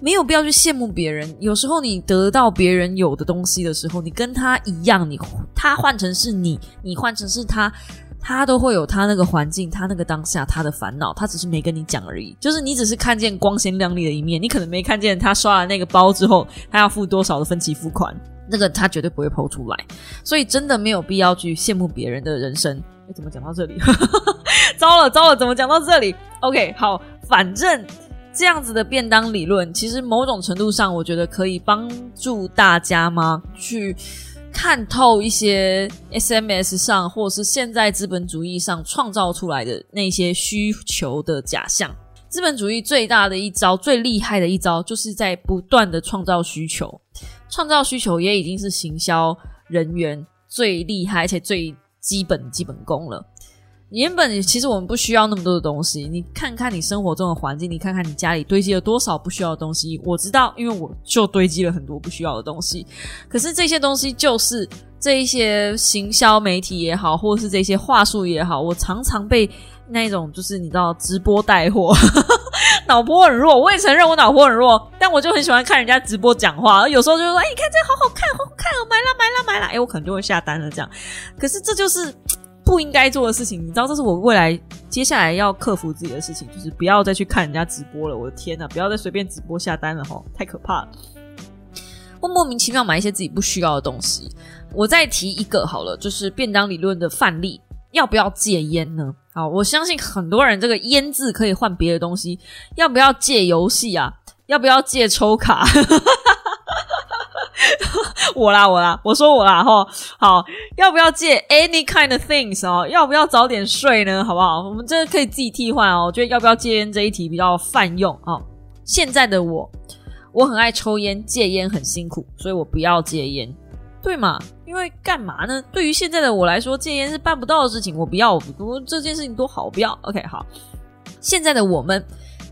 A: 没有必要去羡慕别人。有时候你得到别人有的东西的时候，你跟他一样，你他换成是你，你换成是他，他都会有他那个环境，他那个当下他的烦恼，他只是没跟你讲而已。就是你只是看见光鲜亮丽的一面，你可能没看见他刷了那个包之后，他要付多少的分期付款，那个他绝对不会抛出来。所以真的没有必要去羡慕别人的人生。哎，怎么讲到这里？糟了糟了，怎么讲到这里？OK，好，反正。这样子的便当理论，其实某种程度上，我觉得可以帮助大家吗？去看透一些 SMS 上，或是现在资本主义上创造出来的那些需求的假象。资本主义最大的一招，最厉害的一招，就是在不断的创造需求。创造需求也已经是行销人员最厉害而且最基本基本功了。原本其实我们不需要那么多的东西，你看看你生活中的环境，你看看你家里堆积了多少不需要的东西。我知道，因为我就堆积了很多不需要的东西。可是这些东西就是这一些行销媒体也好，或者是这些话术也好，我常常被那种就是你知道直播带货，脑波很弱。我也承认我脑波很弱，但我就很喜欢看人家直播讲话，有时候就说：“哎，你看这好好看，好好看哦，买了买了买了。”哎，我可能就会下单了这样。可是这就是。不应该做的事情，你知道，这是我未来接下来要克服自己的事情，就是不要再去看人家直播了。我的天呐，不要再随便直播下单了哈，太可怕了。我莫名其妙买一些自己不需要的东西。我再提一个好了，就是便当理论的范例，要不要戒烟呢？好，我相信很多人这个烟字可以换别的东西，要不要戒游戏啊？要不要戒抽卡？我啦，我啦，我说我啦，哈，好，要不要戒 any kind of things 哦？要不要早点睡呢？好不好？我们这可以自己替换哦。我觉得要不要戒烟这一题比较泛用哦。现在的我，我很爱抽烟，戒烟很辛苦，所以我不要戒烟，对吗？因为干嘛呢？对于现在的我来说，戒烟是办不到的事情，我不要，我这件事情多好，我不要。OK，好，现在的我们。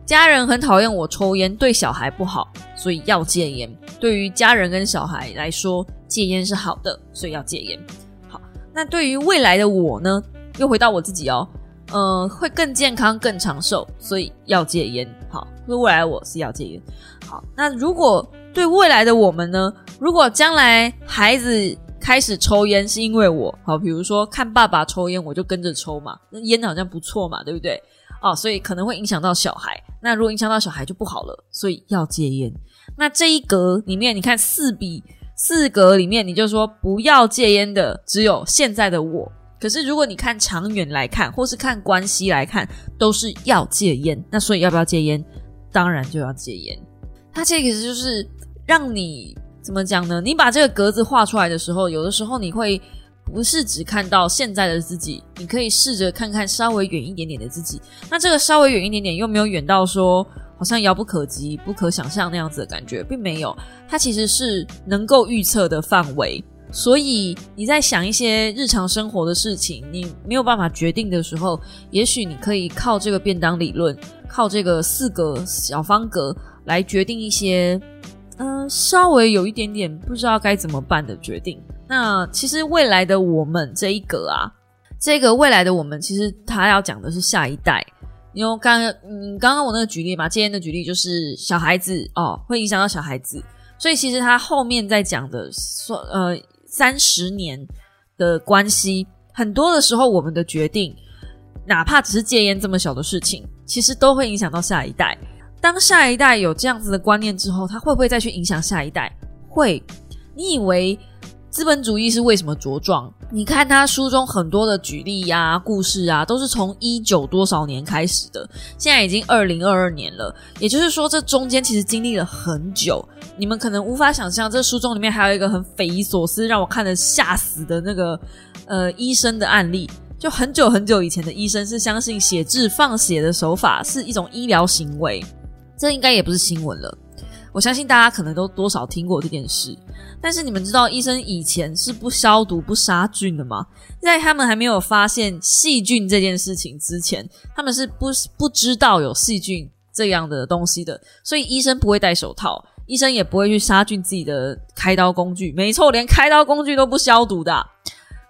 A: 家人很讨厌我抽烟，对小孩不好，所以要戒烟。对于家人跟小孩来说，戒烟是好的，所以要戒烟。好，那对于未来的我呢？又回到我自己哦。呃，会更健康、更长寿，所以要戒烟。好，对未来我是要戒烟。好，那如果对未来的我们呢？如果将来孩子开始抽烟是因为我，好，比如说看爸爸抽烟，我就跟着抽嘛，那烟好像不错嘛，对不对？哦，所以可能会影响到小孩。那如果影响到小孩就不好了，所以要戒烟。那这一格里面，你看四笔四格里面，你就说不要戒烟的只有现在的我。可是如果你看长远来看，或是看关系来看，都是要戒烟。那所以要不要戒烟？当然就要戒烟。它这个就是让你怎么讲呢？你把这个格子画出来的时候，有的时候你会不是只看到现在的自己，你可以试着看看稍微远一点点的自己。那这个稍微远一点点，又没有远到说好像遥不可及、不可想象那样子的感觉，并没有。它其实是能够预测的范围。所以你在想一些日常生活的事情，你没有办法决定的时候，也许你可以靠这个便当理论，靠这个四个小方格来决定一些，嗯，稍微有一点点不知道该怎么办的决定。那其实未来的我们这一格啊，这个未来的我们，其实他要讲的是下一代。因为刚嗯，刚刚我那个举例嘛，戒烟的举例就是小孩子哦，会影响到小孩子，所以其实他后面在讲的说呃。三十年的关系，很多的时候，我们的决定，哪怕只是戒烟这么小的事情，其实都会影响到下一代。当下一代有这样子的观念之后，他会不会再去影响下一代？会。你以为？资本主义是为什么茁壮？你看他书中很多的举例呀、故事啊，都是从一九多少年开始的，现在已经二零二二年了。也就是说，这中间其实经历了很久。你们可能无法想象，这书中里面还有一个很匪夷所思、让我看的吓死的那个呃医生的案例。就很久很久以前的医生是相信写字放血的手法是一种医疗行为，这应该也不是新闻了。我相信大家可能都多少听过这件事。但是你们知道医生以前是不消毒、不杀菌的吗？在他们还没有发现细菌这件事情之前，他们是不不知道有细菌这样的东西的。所以医生不会戴手套，医生也不会去杀菌自己的开刀工具。没错，连开刀工具都不消毒的。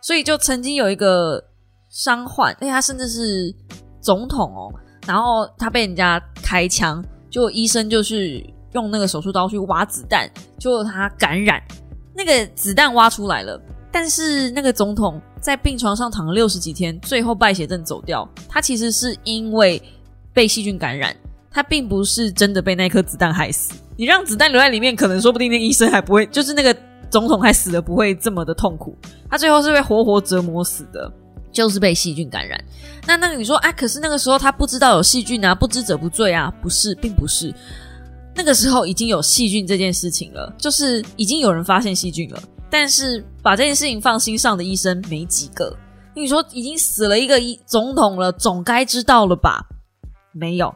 A: 所以就曾经有一个伤患，哎，他甚至是总统哦，然后他被人家开枪，就医生就是用那个手术刀去挖子弹，就他感染。那个子弹挖出来了，但是那个总统在病床上躺了六十几天，最后败血症走掉。他其实是因为被细菌感染，他并不是真的被那颗子弹害死。你让子弹留在里面，可能说不定那医生还不会，就是那个总统还死的不会这么的痛苦。他最后是被活活折磨死的，就是被细菌感染。那那个你说，啊，可是那个时候他不知道有细菌啊，不知者不罪啊？不是，并不是。那个时候已经有细菌这件事情了，就是已经有人发现细菌了，但是把这件事情放心上的医生没几个。你说已经死了一个一总统了，总该知道了吧？没有，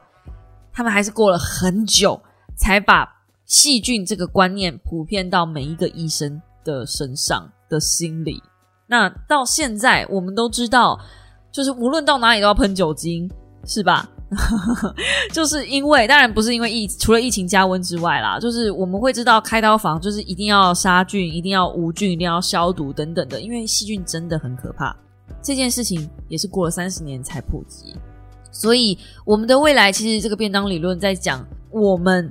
A: 他们还是过了很久才把细菌这个观念普遍到每一个医生的身上的心里。那到现在我们都知道，就是无论到哪里都要喷酒精，是吧？就是因为，当然不是因为疫，除了疫情加温之外啦，就是我们会知道开刀房就是一定要杀菌，一定要无菌，一定要消毒等等的，因为细菌真的很可怕。这件事情也是过了三十年才普及，所以我们的未来其实这个便当理论在讲我们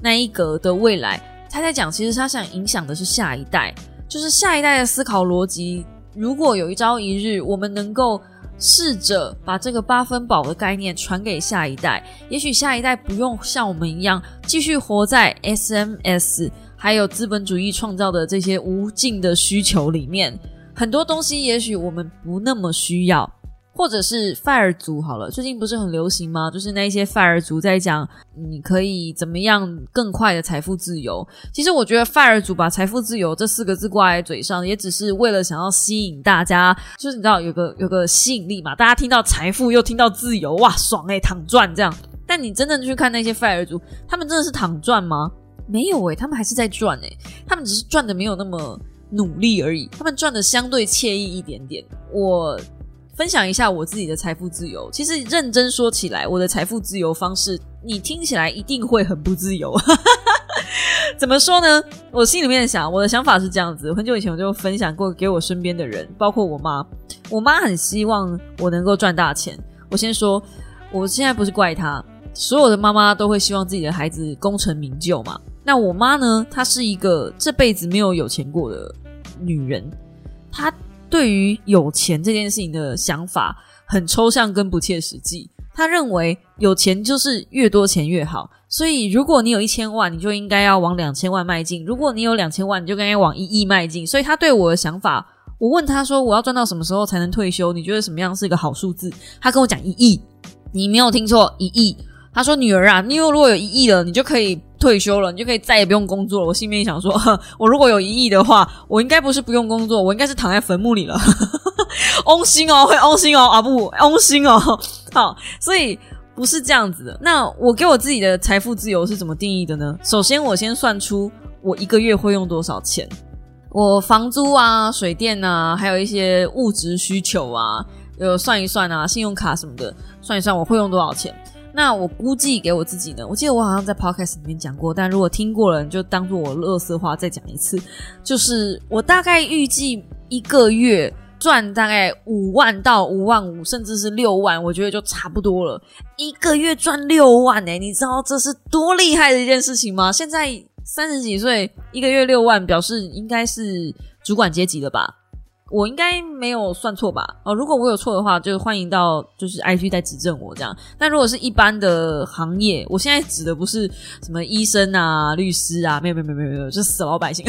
A: 那一格的未来，他在讲其实他想影响的是下一代，就是下一代的思考逻辑。如果有一朝一日我们能够。试着把这个八分饱的概念传给下一代，也许下一代不用像我们一样继续活在 SMS 还有资本主义创造的这些无尽的需求里面，很多东西也许我们不那么需要。或者是 fire 族好了，最近不是很流行吗？就是那些 fire 族在讲你可以怎么样更快的财富自由。其实我觉得 fire 族把财富自由这四个字挂在嘴上，也只是为了想要吸引大家，就是你知道有个有个吸引力嘛。大家听到财富又听到自由，哇，爽诶，躺赚这样。但你真正去看那些 fire 族，他们真的是躺赚吗？没有诶，他们还是在赚诶，他们只是赚的没有那么努力而已，他们赚的相对惬意一点点。我。分享一下我自己的财富自由。其实认真说起来，我的财富自由方式，你听起来一定会很不自由。怎么说呢？我心里面想，我的想法是这样子。很久以前我就分享过给我身边的人，包括我妈。我妈很希望我能够赚大钱。我先说，我现在不是怪她，所有的妈妈都会希望自己的孩子功成名就嘛。那我妈呢，她是一个这辈子没有有钱过的女人，她对于有钱这件事情的想法很抽象跟不切实际。他认为有钱就是越多钱越好，所以如果你有一千万，你就应该要往两千万迈进；如果你有两千万，你就应该往一亿迈进。所以他对我的想法。我问他说：“我要赚到什么时候才能退休？你觉得什么样是一个好数字？”他跟我讲一亿，你没有听错，一亿。他说：“女儿啊，你如果有一亿了，你就可以退休了，你就可以再也不用工作了。”我心里面想说：“ 我如果有一亿的话，我应该不是不用工作，我应该是躺在坟墓里了。翁心哦，会翁心哦，啊不，翁心哦。好，所以不是这样子的。那我给我自己的财富自由是怎么定义的呢？首先，我先算出我一个月会用多少钱。”我房租啊、水电啊，还有一些物质需求啊，呃，算一算啊，信用卡什么的，算一算我会用多少钱。那我估计给我自己呢，我记得我好像在 podcast 里面讲过，但如果听过了，你就当做我乐色话再讲一次。就是我大概预计一个月赚大概五万到五万五，甚至是六万，我觉得就差不多了。一个月赚六万哎，你知道这是多厉害的一件事情吗？现在。三十几岁，一个月六万，表示应该是主管阶级了吧？我应该没有算错吧？哦，如果我有错的话，就欢迎到就是 IG 再指正我这样。但如果是一般的行业，我现在指的不是什么医生啊、律师啊，没有没有没有没有，就是死老百姓。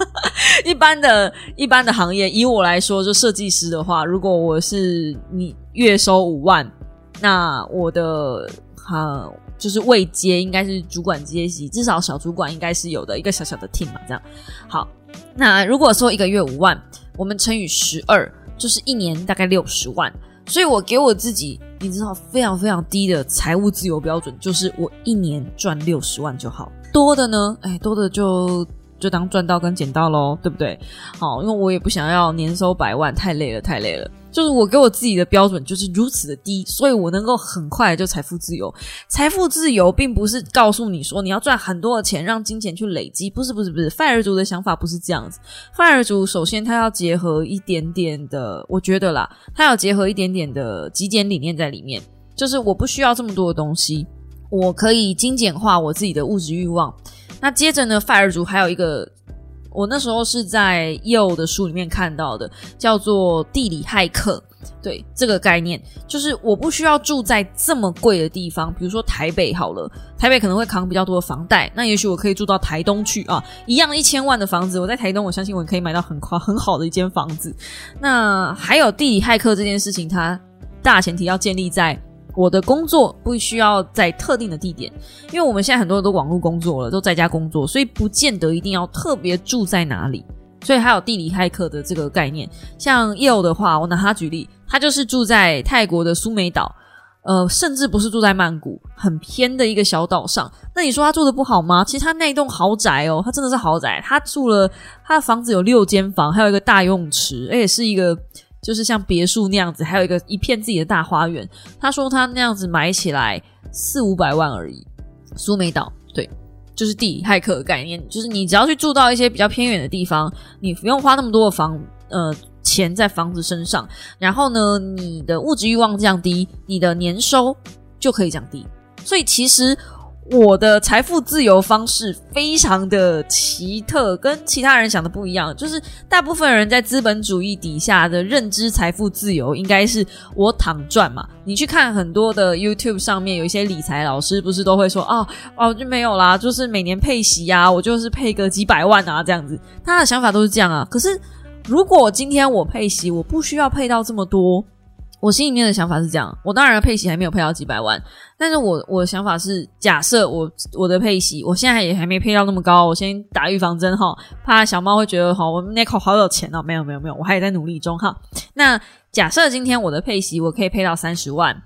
A: 一般的一般的行业，以我来说，就设计师的话，如果我是你月收五万，那我的哈。就是未接，应该是主管阶级，至少小主管应该是有的一个小小的 team 嘛，这样。好，那如果说一个月五万，我们乘以十二，就是一年大概六十万。所以我给我自己，你知道非常非常低的财务自由标准，就是我一年赚六十万就好。多的呢，哎，多的就就当赚到跟捡到喽，对不对？好，因为我也不想要年收百万，太累了，太累了。就是我给我自己的标准就是如此的低，所以我能够很快就财富自由。财富自由并不是告诉你说你要赚很多的钱，让金钱去累积，不是不是不是。范儿族的想法不是这样子。范儿族首先他要结合一点点的，我觉得啦，他要结合一点点的极简理念在里面，就是我不需要这么多的东西，我可以精简化我自己的物质欲望。那接着呢，范儿族还有一个。我那时候是在幼的书里面看到的，叫做地理骇客。对这个概念，就是我不需要住在这么贵的地方，比如说台北好了，台北可能会扛比较多的房贷，那也许我可以住到台东去啊，一样一千万的房子，我在台东，我相信我可以买到很夸很好的一间房子。那还有地理骇客这件事情，它大前提要建立在。我的工作不需要在特定的地点，因为我们现在很多人都网络工作了，都在家工作，所以不见得一定要特别住在哪里。所以还有地理骇客的这个概念。像 e 的话，我拿他举例，他就是住在泰国的苏梅岛，呃，甚至不是住在曼谷，很偏的一个小岛上。那你说他住的不好吗？其实他那栋豪宅哦，他真的是豪宅，他住了他的房子有六间房，还有一个大游泳池，而且是一个。就是像别墅那样子，还有一个一片自己的大花园。他说他那样子买起来四五百万而已。苏梅岛，对，就是地骇客的概念，就是你只要去住到一些比较偏远的地方，你不用花那么多的房呃钱在房子身上，然后呢，你的物质欲望降低，你的年收就可以降低。所以其实。我的财富自由方式非常的奇特，跟其他人想的不一样。就是大部分人在资本主义底下的认知，财富自由应该是我躺赚嘛。你去看很多的 YouTube 上面有一些理财老师，不是都会说哦哦就没有啦，就是每年配息呀，我就是配个几百万啊这样子。他的想法都是这样啊。可是如果今天我配息，我不需要配到这么多。我心里面的想法是这样，我当然配息还没有配到几百万，但是我我的想法是，假设我我的配息，我现在也还没配到那么高，我先打预防针哈，怕小猫会觉得哈，我们那口好有钱哦，没有没有没有，我还在努力中哈。那假设今天我的配息我可以配到三十万，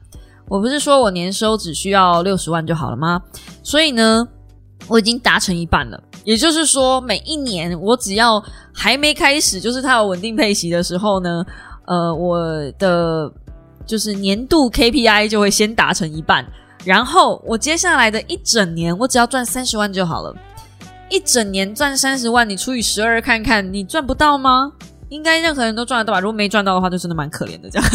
A: 我不是说我年收只需要六十万就好了吗？所以呢，我已经达成一半了，也就是说，每一年我只要还没开始，就是它有稳定配息的时候呢，呃，我的。就是年度 KPI 就会先达成一半，然后我接下来的一整年，我只要赚三十万就好了。一整年赚三十万，你除以十二看看，你赚不到吗？应该任何人都赚得到吧？如果没赚到的话，就真的蛮可怜的这样。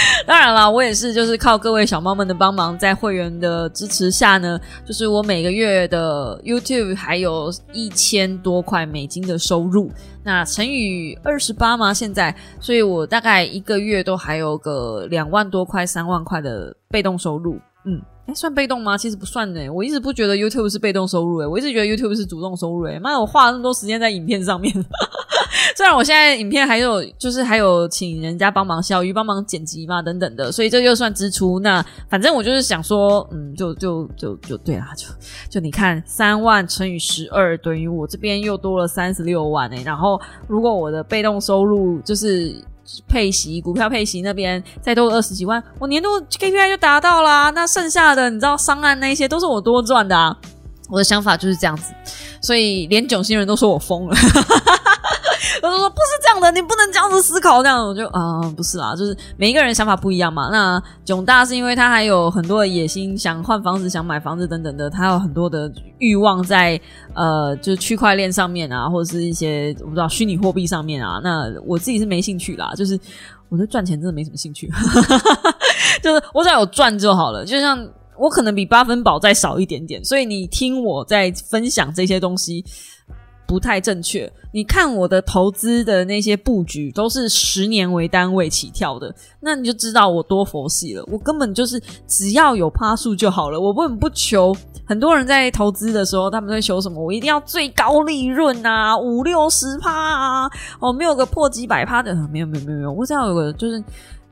A: 当然啦，我也是，就是靠各位小猫们的帮忙，在会员的支持下呢，就是我每个月的 YouTube 还有一千多块美金的收入，那乘以二十八嘛，现在，所以我大概一个月都还有个两万多块、三万块的被动收入，嗯。哎算被动吗？其实不算呢。我一直不觉得 YouTube 是被动收入诶，我一直觉得 YouTube 是主动收入诶。妈，我花了那么多时间在影片上面，虽然我现在影片还有就是还有请人家帮忙小鱼帮忙剪辑嘛等等的，所以这又算支出。那反正我就是想说，嗯，就就就就对啦，就就你看三万乘以十二等于我这边又多了三十六万诶。然后如果我的被动收入就是。配息股票配息那边再多二十几万，我年度 KPI 就达到啦。那剩下的你知道商案那些都是我多赚的啊。我的想法就是这样子，所以连囧星人都说我疯了。他说：“不是这样的，你不能这样子思考。”这样我就啊，不是啊，就是每一个人想法不一样嘛。那囧大是因为他还有很多的野心，想换房子、想买房子等等的，他有很多的欲望在呃，就是区块链上面啊，或者是一些我不知道虚拟货币上面啊。那我自己是没兴趣啦，就是我对赚钱真的没什么兴趣，就是我只要有赚就好了。就像我可能比八分宝再少一点点，所以你听我在分享这些东西。不太正确。你看我的投资的那些布局都是十年为单位起跳的，那你就知道我多佛系了。我根本就是只要有趴数就好了，我根本不求。很多人在投资的时候，他们在求什么？我一定要最高利润啊，五六十趴啊，哦，没有个破几百趴的，没有没有没有没有，我只要有个就是。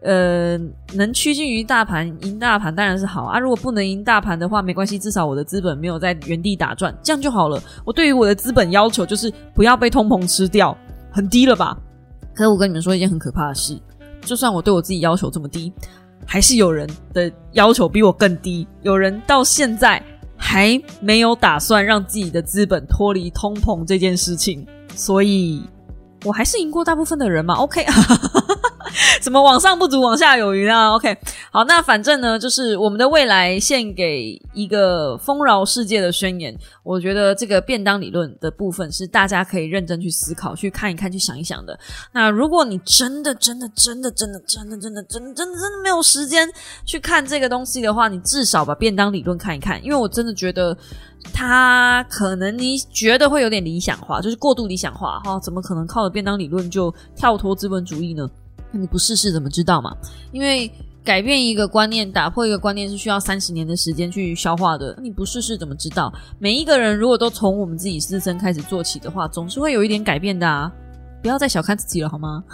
A: 呃，能趋近于大盘赢大盘当然是好啊。如果不能赢大盘的话，没关系，至少我的资本没有在原地打转，这样就好了。我对于我的资本要求就是不要被通膨吃掉，很低了吧？可是我跟你们说一件很可怕的事，就算我对我自己要求这么低，还是有人的要求比我更低。有人到现在还没有打算让自己的资本脱离通膨这件事情，所以我还是赢过大部分的人嘛。OK。怎么往上不足，往下有余啊？OK，好，那反正呢，就是我们的未来献给一个丰饶世界的宣言。我觉得这个便当理论的部分是大家可以认真去思考、去看一看、去想一想的。那如果你真的、真的、真的、真的、真的、真的、真的、真的、真的没有时间去看这个东西的话，你至少把便当理论看一看，因为我真的觉得它可能你觉得会有点理想化，就是过度理想化哈？怎么可能靠着便当理论就跳脱资本主义呢？你不试试怎么知道嘛？因为改变一个观念、打破一个观念是需要三十年的时间去消化的。你不试试怎么知道？每一个人如果都从我们自己自身开始做起的话，总是会有一点改变的啊！不要再小看自己了，好吗？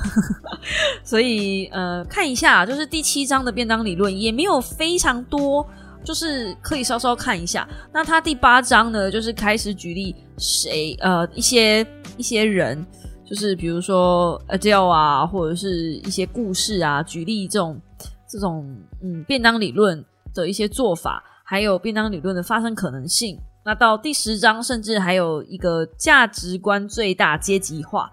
A: 所以呃，看一下，就是第七章的便当理论也没有非常多，就是可以稍稍看一下。那他第八章呢，就是开始举例谁呃一些一些人。就是比如说 Adele 啊，或者是一些故事啊，举例这种这种嗯便当理论的一些做法，还有便当理论的发生可能性。那到第十章，甚至还有一个价值观最大阶级化。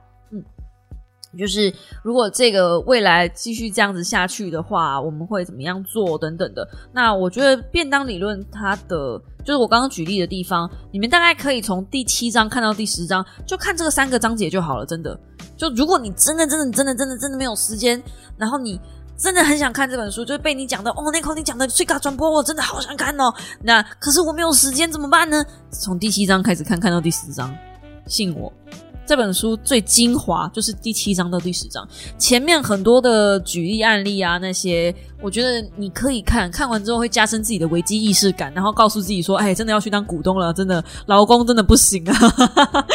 A: 就是如果这个未来继续这样子下去的话，我们会怎么样做等等的。那我觉得便当理论它的就是我刚刚举例的地方，你们大概可以从第七章看到第十章，就看这个三个章节就好了。真的，就如果你真的真的真的真的真的没有时间，然后你真的很想看这本书，就是被你讲的哦，那口你讲的最高传播，我真的好想看哦。那可是我没有时间怎么办呢？从第七章开始看，看到第十章，信我。这本书最精华就是第七章到第十章，前面很多的举例案例啊，那些我觉得你可以看看完之后会加深自己的危机意识感，然后告诉自己说：“哎，真的要去当股东了，真的劳工真的不行啊。”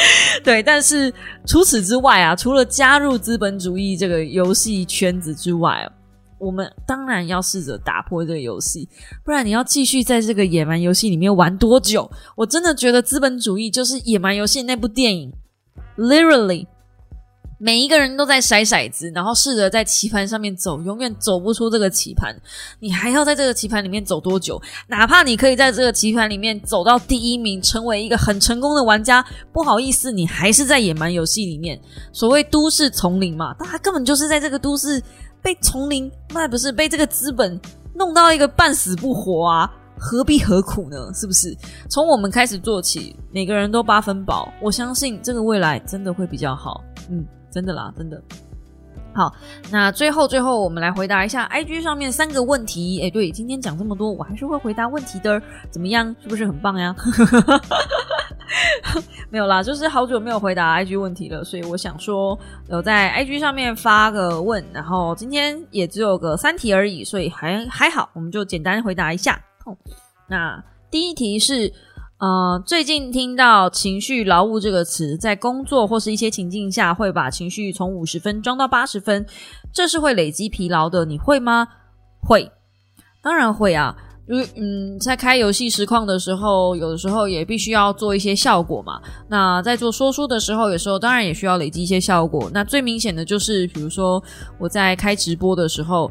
A: 对，但是除此之外啊，除了加入资本主义这个游戏圈子之外，我们当然要试着打破这个游戏，不然你要继续在这个野蛮游戏里面玩多久？我真的觉得资本主义就是野蛮游戏那部电影。Literally，每一个人都在甩骰子，然后试着在棋盘上面走，永远走不出这个棋盘。你还要在这个棋盘里面走多久？哪怕你可以在这个棋盘里面走到第一名，成为一个很成功的玩家，不好意思，你还是在野蛮游戏里面。所谓都市丛林嘛，他根本就是在这个都市被丛林，那不是被这个资本弄到一个半死不活啊。何必何苦呢？是不是？从我们开始做起，每个人都八分饱，我相信这个未来真的会比较好。嗯，真的啦，真的。好，那最后最后我们来回答一下 IG 上面三个问题。哎，对，今天讲这么多，我还是会回答问题的，怎么样？是不是很棒呀？没有啦，就是好久没有回答 IG 问题了，所以我想说有在 IG 上面发个问，然后今天也只有个三题而已，所以还还好，我们就简单回答一下。那第一题是。呃，最近听到“情绪劳务”这个词，在工作或是一些情境下，会把情绪从五十分装到八十分，这是会累积疲劳的。你会吗？会，当然会啊。因为嗯，在开游戏实况的时候，有的时候也必须要做一些效果嘛。那在做说书的时候，有时候当然也需要累积一些效果。那最明显的就是，比如说我在开直播的时候。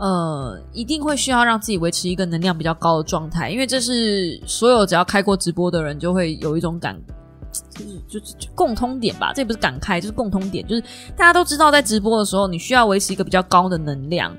A: 呃，一定会需要让自己维持一个能量比较高的状态，因为这是所有只要开过直播的人就会有一种感，就是就共通点吧。这不是感慨，就是共通点，就是大家都知道，在直播的时候你需要维持一个比较高的能量，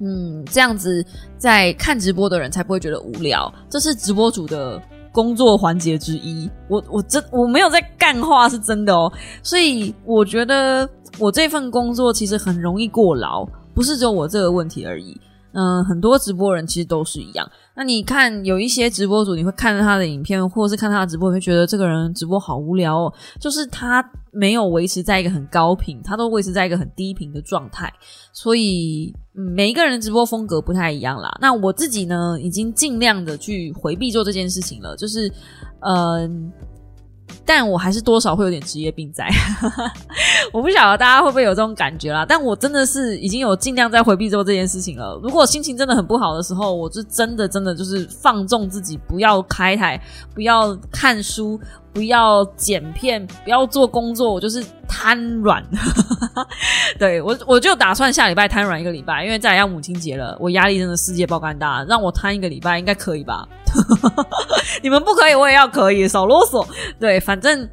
A: 嗯，这样子在看直播的人才不会觉得无聊。这是直播主的工作环节之一。我我真我没有在干话，是真的哦。所以我觉得我这份工作其实很容易过劳。不是只有我这个问题而已，嗯，很多直播人其实都是一样。那你看，有一些直播主，你会看他的影片，或是看他的直播，你会觉得这个人直播好无聊哦。就是他没有维持在一个很高频，他都维持在一个很低频的状态。所以每一个人直播风格不太一样啦。那我自己呢，已经尽量的去回避做这件事情了，就是嗯。但我还是多少会有点职业病在，我不晓得大家会不会有这种感觉啦。但我真的是已经有尽量在回避做这件事情了。如果心情真的很不好的时候，我就真的真的就是放纵自己，不要开台，不要看书。不要剪片，不要做工作，我就是瘫软。对我，我就打算下礼拜瘫软一个礼拜，因为再要母亲节了，我压力真的世界爆肝大，让我瘫一个礼拜应该可以吧？你们不可以，我也要可以，少啰嗦。对，反正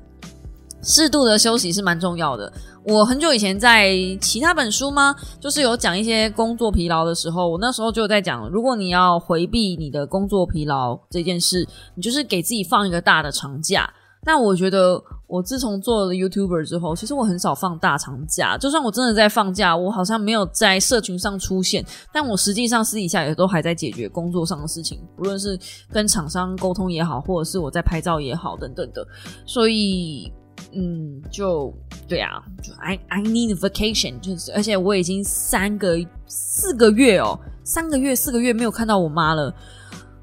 A: 适度的休息是蛮重要的。我很久以前在其他本书吗？就是有讲一些工作疲劳的时候，我那时候就在讲，如果你要回避你的工作疲劳这件事，你就是给自己放一个大的长假。那我觉得，我自从做了 YouTuber 之后，其实我很少放大长假。就算我真的在放假，我好像没有在社群上出现，但我实际上私底下也都还在解决工作上的事情，不论是跟厂商沟通也好，或者是我在拍照也好，等等的。所以，嗯，就对啊，就 I I need vacation，就是而且我已经三个四个月哦，三个月四个月没有看到我妈了。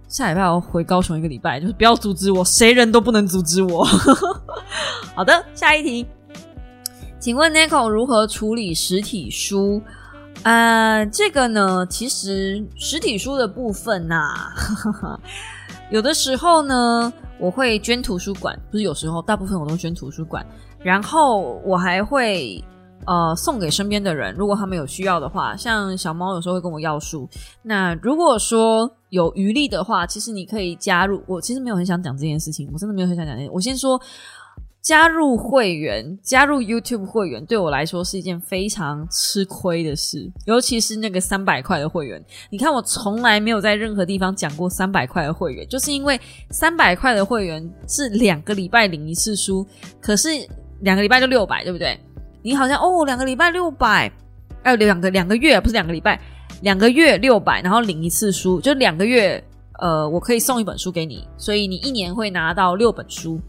A: 下礼拜要回高雄一个礼拜，就是不要阻止我，谁人都不能阻止我。好的，下一题，请问 Nico 如何处理实体书？呃，这个呢，其实实体书的部分呐，有的时候呢，我会捐图书馆，不是有时候，大部分我都捐图书馆，然后我还会。呃，送给身边的人，如果他们有需要的话，像小猫有时候会跟我要书。那如果说有余力的话，其实你可以加入。我其实没有很想讲这件事情，我真的没有很想讲。我先说，加入会员，加入 YouTube 会员，对我来说是一件非常吃亏的事，尤其是那个三百块的会员。你看，我从来没有在任何地方讲过三百块的会员，就是因为三百块的会员是两个礼拜领一次书，可是两个礼拜就六百，对不对？你好像哦，两个礼拜六百，哎，两个两个月不是两个礼拜，两个月六百，然后领一次书，就两个月，呃，我可以送一本书给你，所以你一年会拿到六本书。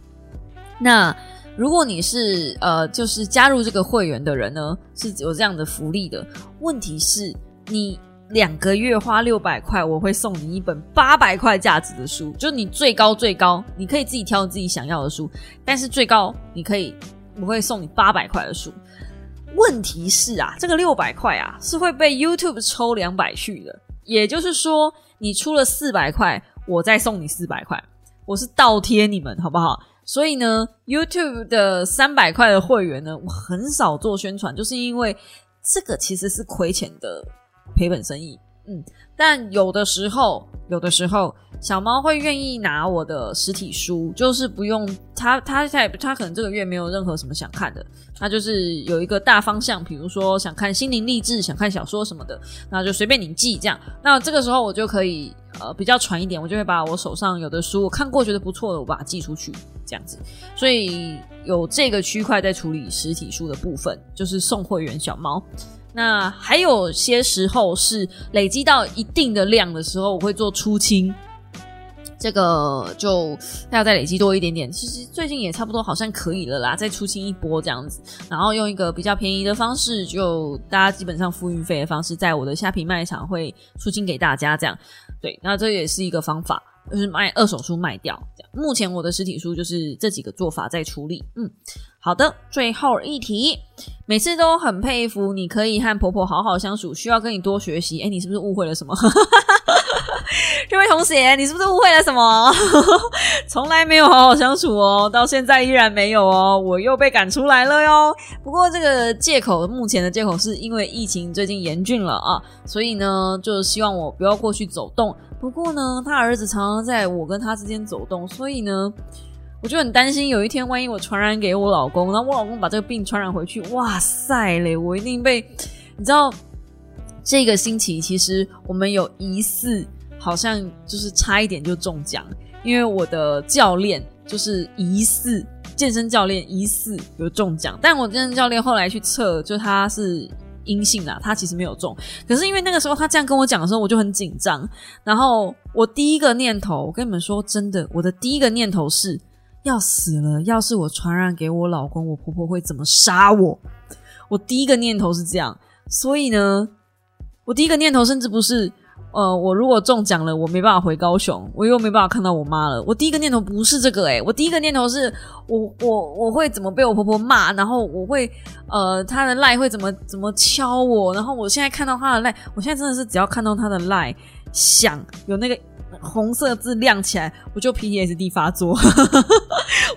A: 那如果你是呃，就是加入这个会员的人呢，是有这样的福利的。问题是，你两个月花六百块，我会送你一本八百块价值的书，就你最高最高，你可以自己挑自己想要的书，但是最高你可以我会送你八百块的书。问题是啊，这个六百块啊是会被 YouTube 抽两百去的，也就是说，你出了四百块，我再送你四百块，我是倒贴你们，好不好？所以呢，YouTube 的三百块的会员呢，我很少做宣传，就是因为这个其实是亏钱的赔本生意。嗯，但有的时候，有的时候小猫会愿意拿我的实体书，就是不用它，它它它可能这个月没有任何什么想看的，它就是有一个大方向，比如说想看心灵励志，想看小说什么的，那就随便你寄这样。那这个时候我就可以呃比较传一点，我就会把我手上有的书我看过觉得不错的，我把它寄出去这样子。所以有这个区块在处理实体书的部分，就是送会员小猫。那还有些时候是累积到一定的量的时候，我会做出清，这个就要再累积多一点点。其实最近也差不多，好像可以了啦，再出清一波这样子，然后用一个比较便宜的方式，就大家基本上付运费的方式，在我的虾皮卖场会出清给大家这样。对，那这也是一个方法。就是卖二手书卖掉，目前我的实体书就是这几个做法在处理。嗯，好的。最后一题，每次都很佩服你可以和婆婆好好相处，需要跟你多学习。哎，你是不是误会了什么？这位同学，你是不是误会了什么？从来没有好好相处哦，到现在依然没有哦，我又被赶出来了哟。不过这个借口，目前的借口是因为疫情最近严峻了啊，所以呢，就希望我不要过去走动。不过呢，他儿子常常在我跟他之间走动，所以呢，我就很担心有一天万一我传染给我老公，然后我老公把这个病传染回去，哇塞嘞，我一定被你知道。这个星期其实我们有疑似。好像就是差一点就中奖，因为我的教练就是疑似健身教练疑似有中奖，但我健身教练后来去测，就他是阴性啦，他其实没有中。可是因为那个时候他这样跟我讲的时候，我就很紧张。然后我第一个念头，我跟你们说真的，我的第一个念头是要死了，要是我传染给我老公，我婆婆会怎么杀我？我第一个念头是这样，所以呢，我第一个念头甚至不是。呃，我如果中奖了，我没办法回高雄，我又没办法看到我妈了。我第一个念头不是这个，诶，我第一个念头是我我我会怎么被我婆婆骂，然后我会呃，她的赖会怎么怎么敲我，然后我现在看到她的赖，我现在真的是只要看到她的赖想有那个红色字亮起来，我就 PTSD 发作，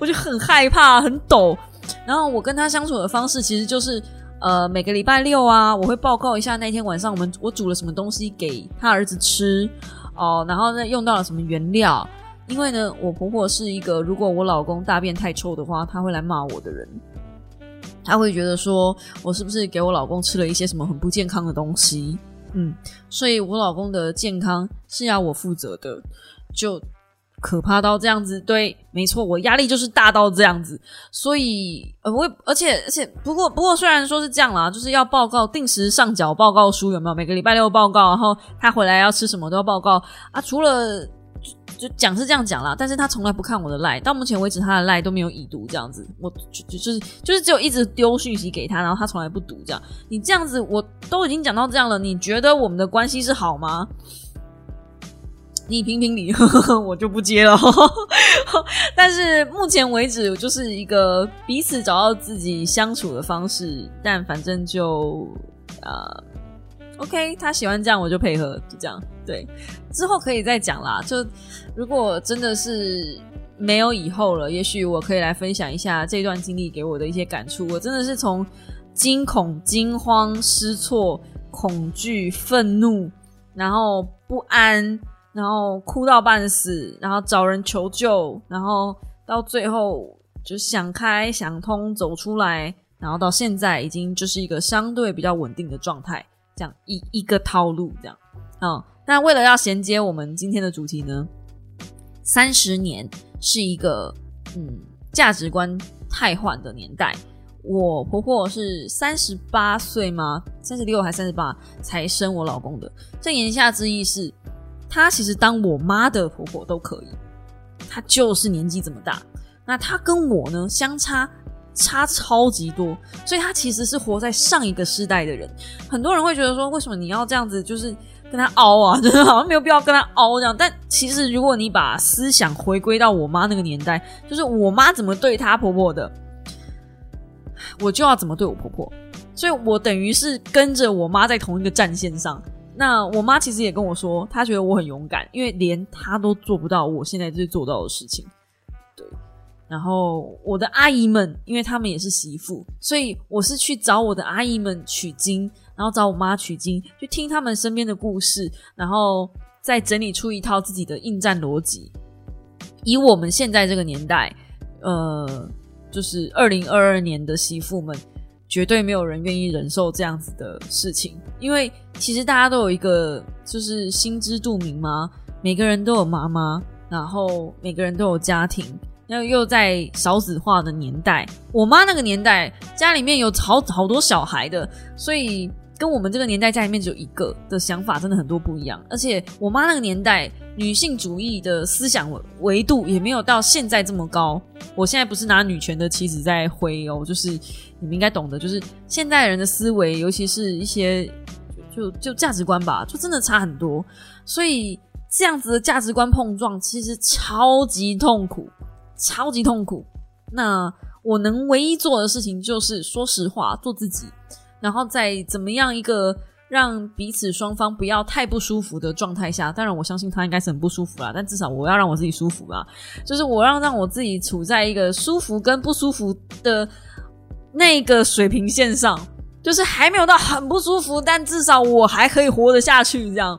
A: 我就很害怕，很抖。然后我跟他相处的方式其实就是。呃，每个礼拜六啊，我会报告一下那天晚上我们我煮了什么东西给他儿子吃哦，然后呢用到了什么原料。因为呢，我婆婆是一个如果我老公大便太臭的话，他会来骂我的人，他会觉得说我是不是给我老公吃了一些什么很不健康的东西？嗯，所以我老公的健康是要我负责的，就。可怕到这样子，对，没错，我压力就是大到这样子，所以呃，我而且而且，不过不过，虽然说是这样啦，就是要报告，定时上缴报告书，有没有？每个礼拜六报告，然后他回来要吃什么都要报告啊。除了就讲是这样讲啦，但是他从来不看我的赖，到目前为止他的赖都没有已读这样子，我就就是就是只有一直丢讯息给他，然后他从来不读这样。你这样子，我都已经讲到这样了，你觉得我们的关系是好吗？你评评理，我就不接了。但是目前为止，我就是一个彼此找到自己相处的方式。但反正就呃，OK，他喜欢这样，我就配合，就这样。对，之后可以再讲啦。就如果真的是没有以后了，也许我可以来分享一下这段经历给我的一些感触。我真的是从惊恐、惊慌失措、恐惧、愤怒，然后不安。然后哭到半死，然后找人求救，然后到最后就想开想通走出来，然后到现在已经就是一个相对比较稳定的状态，这样一一个套路这样。嗯，那为了要衔接我们今天的主题呢，三十年是一个嗯价值观太换的年代。我婆婆是三十八岁吗？三十六还三十八才生我老公的？这言下之意是。她其实当我妈的婆婆都可以，她就是年纪这么大。那她跟我呢相差差超级多，所以她其实是活在上一个世代的人。很多人会觉得说，为什么你要这样子，就是跟她凹啊？真 的好像没有必要跟她凹这样。但其实如果你把思想回归到我妈那个年代，就是我妈怎么对她婆婆的，我就要怎么对我婆婆。所以我等于是跟着我妈在同一个战线上。那我妈其实也跟我说，她觉得我很勇敢，因为连她都做不到我现在最做到的事情。对，然后我的阿姨们，因为她们也是媳妇，所以我是去找我的阿姨们取经，然后找我妈取经，去听他们身边的故事，然后再整理出一套自己的应战逻辑。以我们现在这个年代，呃，就是二零二二年的媳妇们，绝对没有人愿意忍受这样子的事情，因为其实大家都有一个就是心知肚明嘛，每个人都有妈妈，然后每个人都有家庭。又又在少子化的年代，我妈那个年代家里面有好好多小孩的，所以跟我们这个年代家里面只有一个的想法真的很多不一样。而且我妈那个年代女性主义的思想维度也没有到现在这么高。我现在不是拿女权的妻子在挥哦，就是你们应该懂得，就是现代人的思维，尤其是一些就就价值观吧，就真的差很多。所以这样子的价值观碰撞，其实超级痛苦。超级痛苦。那我能唯一做的事情就是说实话，做自己，然后在怎么样一个让彼此双方不要太不舒服的状态下，当然我相信他应该是很不舒服啦，但至少我要让我自己舒服啦，就是我让让我自己处在一个舒服跟不舒服的那个水平线上，就是还没有到很不舒服，但至少我还可以活得下去这样。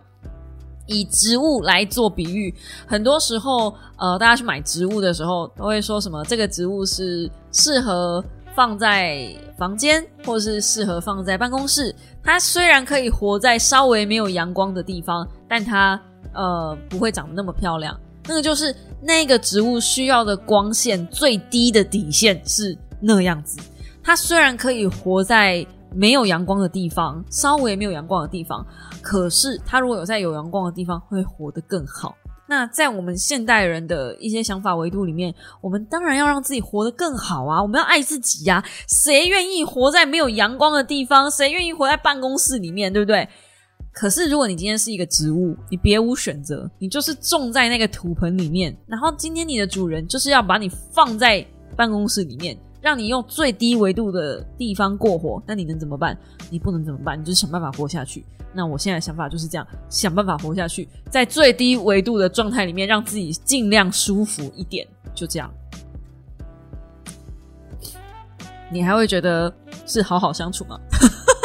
A: 以植物来做比喻，很多时候，呃，大家去买植物的时候，都会说什么这个植物是适合放在房间，或是适合放在办公室。它虽然可以活在稍微没有阳光的地方，但它呃不会长得那么漂亮。那个就是那个植物需要的光线最低的底线是那样子。它虽然可以活在。没有阳光的地方，稍微没有阳光的地方，可是它如果有在有阳光的地方，会活得更好。那在我们现代人的一些想法维度里面，我们当然要让自己活得更好啊！我们要爱自己呀！谁愿意活在没有阳光的地方？谁愿意活在办公室里面？对不对？可是如果你今天是一个植物，你别无选择，你就是种在那个土盆里面，然后今天你的主人就是要把你放在办公室里面。让你用最低维度的地方过活，那你能怎么办？你不能怎么办？你就想办法活下去。那我现在想法就是这样，想办法活下去，在最低维度的状态里面，让自己尽量舒服一点，就这样。你还会觉得是好好相处吗？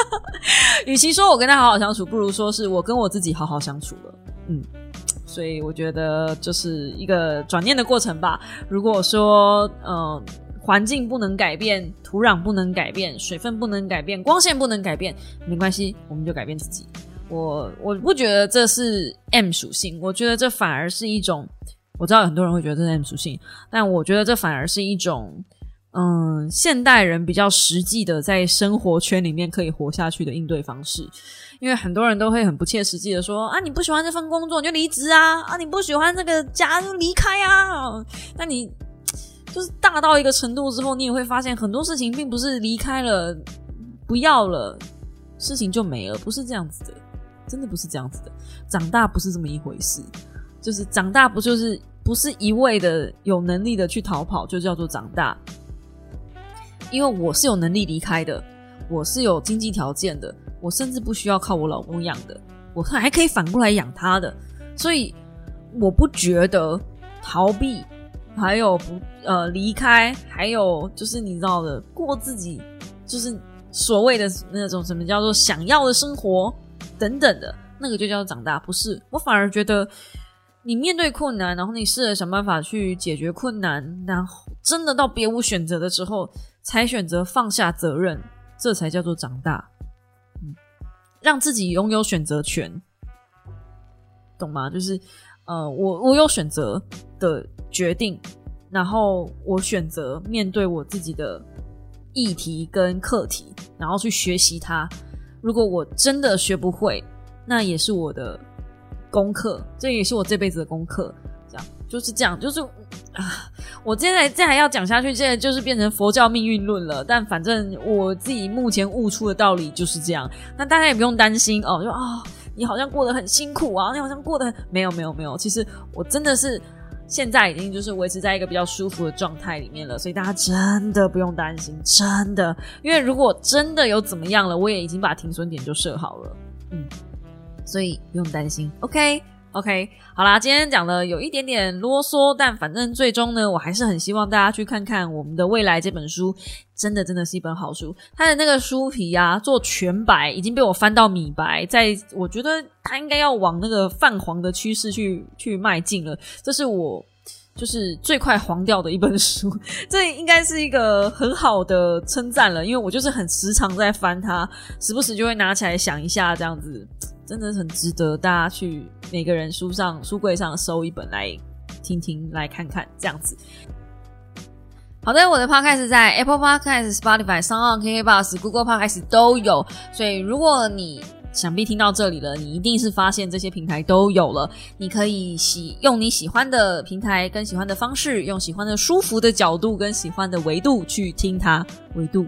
A: 与其说我跟他好好相处，不如说是我跟我自己好好相处了。嗯，所以我觉得就是一个转念的过程吧。如果说，嗯。环境不能改变，土壤不能改变，水分不能改变，光线不能改变，没关系，我们就改变自己。我我不觉得这是 M 属性，我觉得这反而是一种，我知道很多人会觉得这是 M 属性，但我觉得这反而是一种，嗯，现代人比较实际的在生活圈里面可以活下去的应对方式。因为很多人都会很不切实际的说啊，你不喜欢这份工作你就离职啊，啊，你不喜欢这个家就离开啊，那你。就是大到一个程度之后，你也会发现很多事情并不是离开了不要了，事情就没了，不是这样子的，真的不是这样子的。长大不是这么一回事，就是长大不就是不是一味的有能力的去逃跑就叫做长大。因为我是有能力离开的，我是有经济条件的，我甚至不需要靠我老公养的，我还可以反过来养他的，所以我不觉得逃避。还有不呃离开，还有就是你知道的过自己，就是所谓的那种什么叫做想要的生活等等的那个就叫做长大，不是？我反而觉得你面对困难，然后你试着想办法去解决困难，然后真的到别无选择的时候，才选择放下责任，这才叫做长大。嗯，让自己拥有选择权，懂吗？就是。呃，我我有选择的决定，然后我选择面对我自己的议题跟课题，然后去学习它。如果我真的学不会，那也是我的功课，这也是我这辈子的功课。这样就是这样，就是啊，我接下来再还要讲下去，现在就是变成佛教命运论了。但反正我自己目前悟出的道理就是这样，那大家也不用担心哦，就啊。你好像过得很辛苦啊！你好像过得没有没有没有，其实我真的是现在已经就是维持在一个比较舒服的状态里面了，所以大家真的不用担心，真的，因为如果真的有怎么样了，我也已经把停损点就设好了，嗯，所以不用担心，OK。OK，好啦，今天讲的有一点点啰嗦，但反正最终呢，我还是很希望大家去看看我们的未来这本书，真的真的是一本好书。它的那个书皮啊，做全白已经被我翻到米白，在我觉得它应该要往那个泛黄的趋势去去迈进了。这是我。就是最快黄掉的一本书，这应该是一个很好的称赞了，因为我就是很时常在翻它，时不时就会拿起来想一下，这样子。真的很值得大家去每个人书上书柜上收一本来听听来看看，这样子。好的，我的 podcast 在 Apple Podcast、Spotify、s o n g KKBox、Google Podcast 都有，所以如果你想必听到这里了，你一定是发现这些平台都有了。你可以喜用你喜欢的平台跟喜欢的方式，用喜欢的舒服的角度跟喜欢的维度去听它。维度，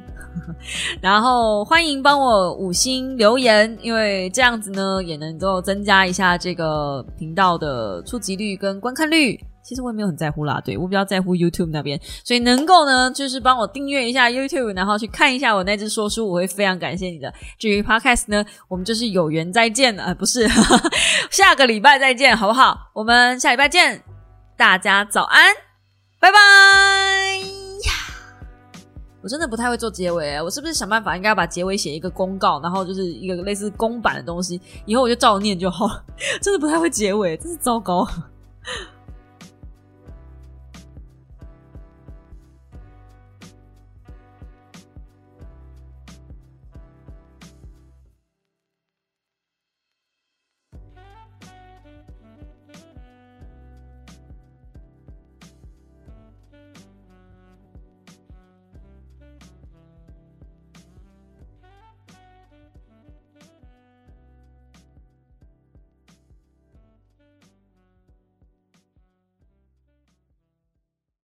A: 然后欢迎帮我五星留言，因为这样子呢也能够增加一下这个频道的触及率跟观看率。其实我也没有很在乎啦，对我比较在乎 YouTube 那边，所以能够呢，就是帮我订阅一下 YouTube，然后去看一下我那只说书，我会非常感谢你的。至于 Podcast 呢，我们就是有缘再见了，不是 下个礼拜再见，好不好？我们下礼拜见，大家早安，拜拜呀！我真的不太会做结尾，我是不是想办法应该要把结尾写一个公告，然后就是一个类似公版的东西，以后我就照念就好了。真的不太会结尾，真是糟糕。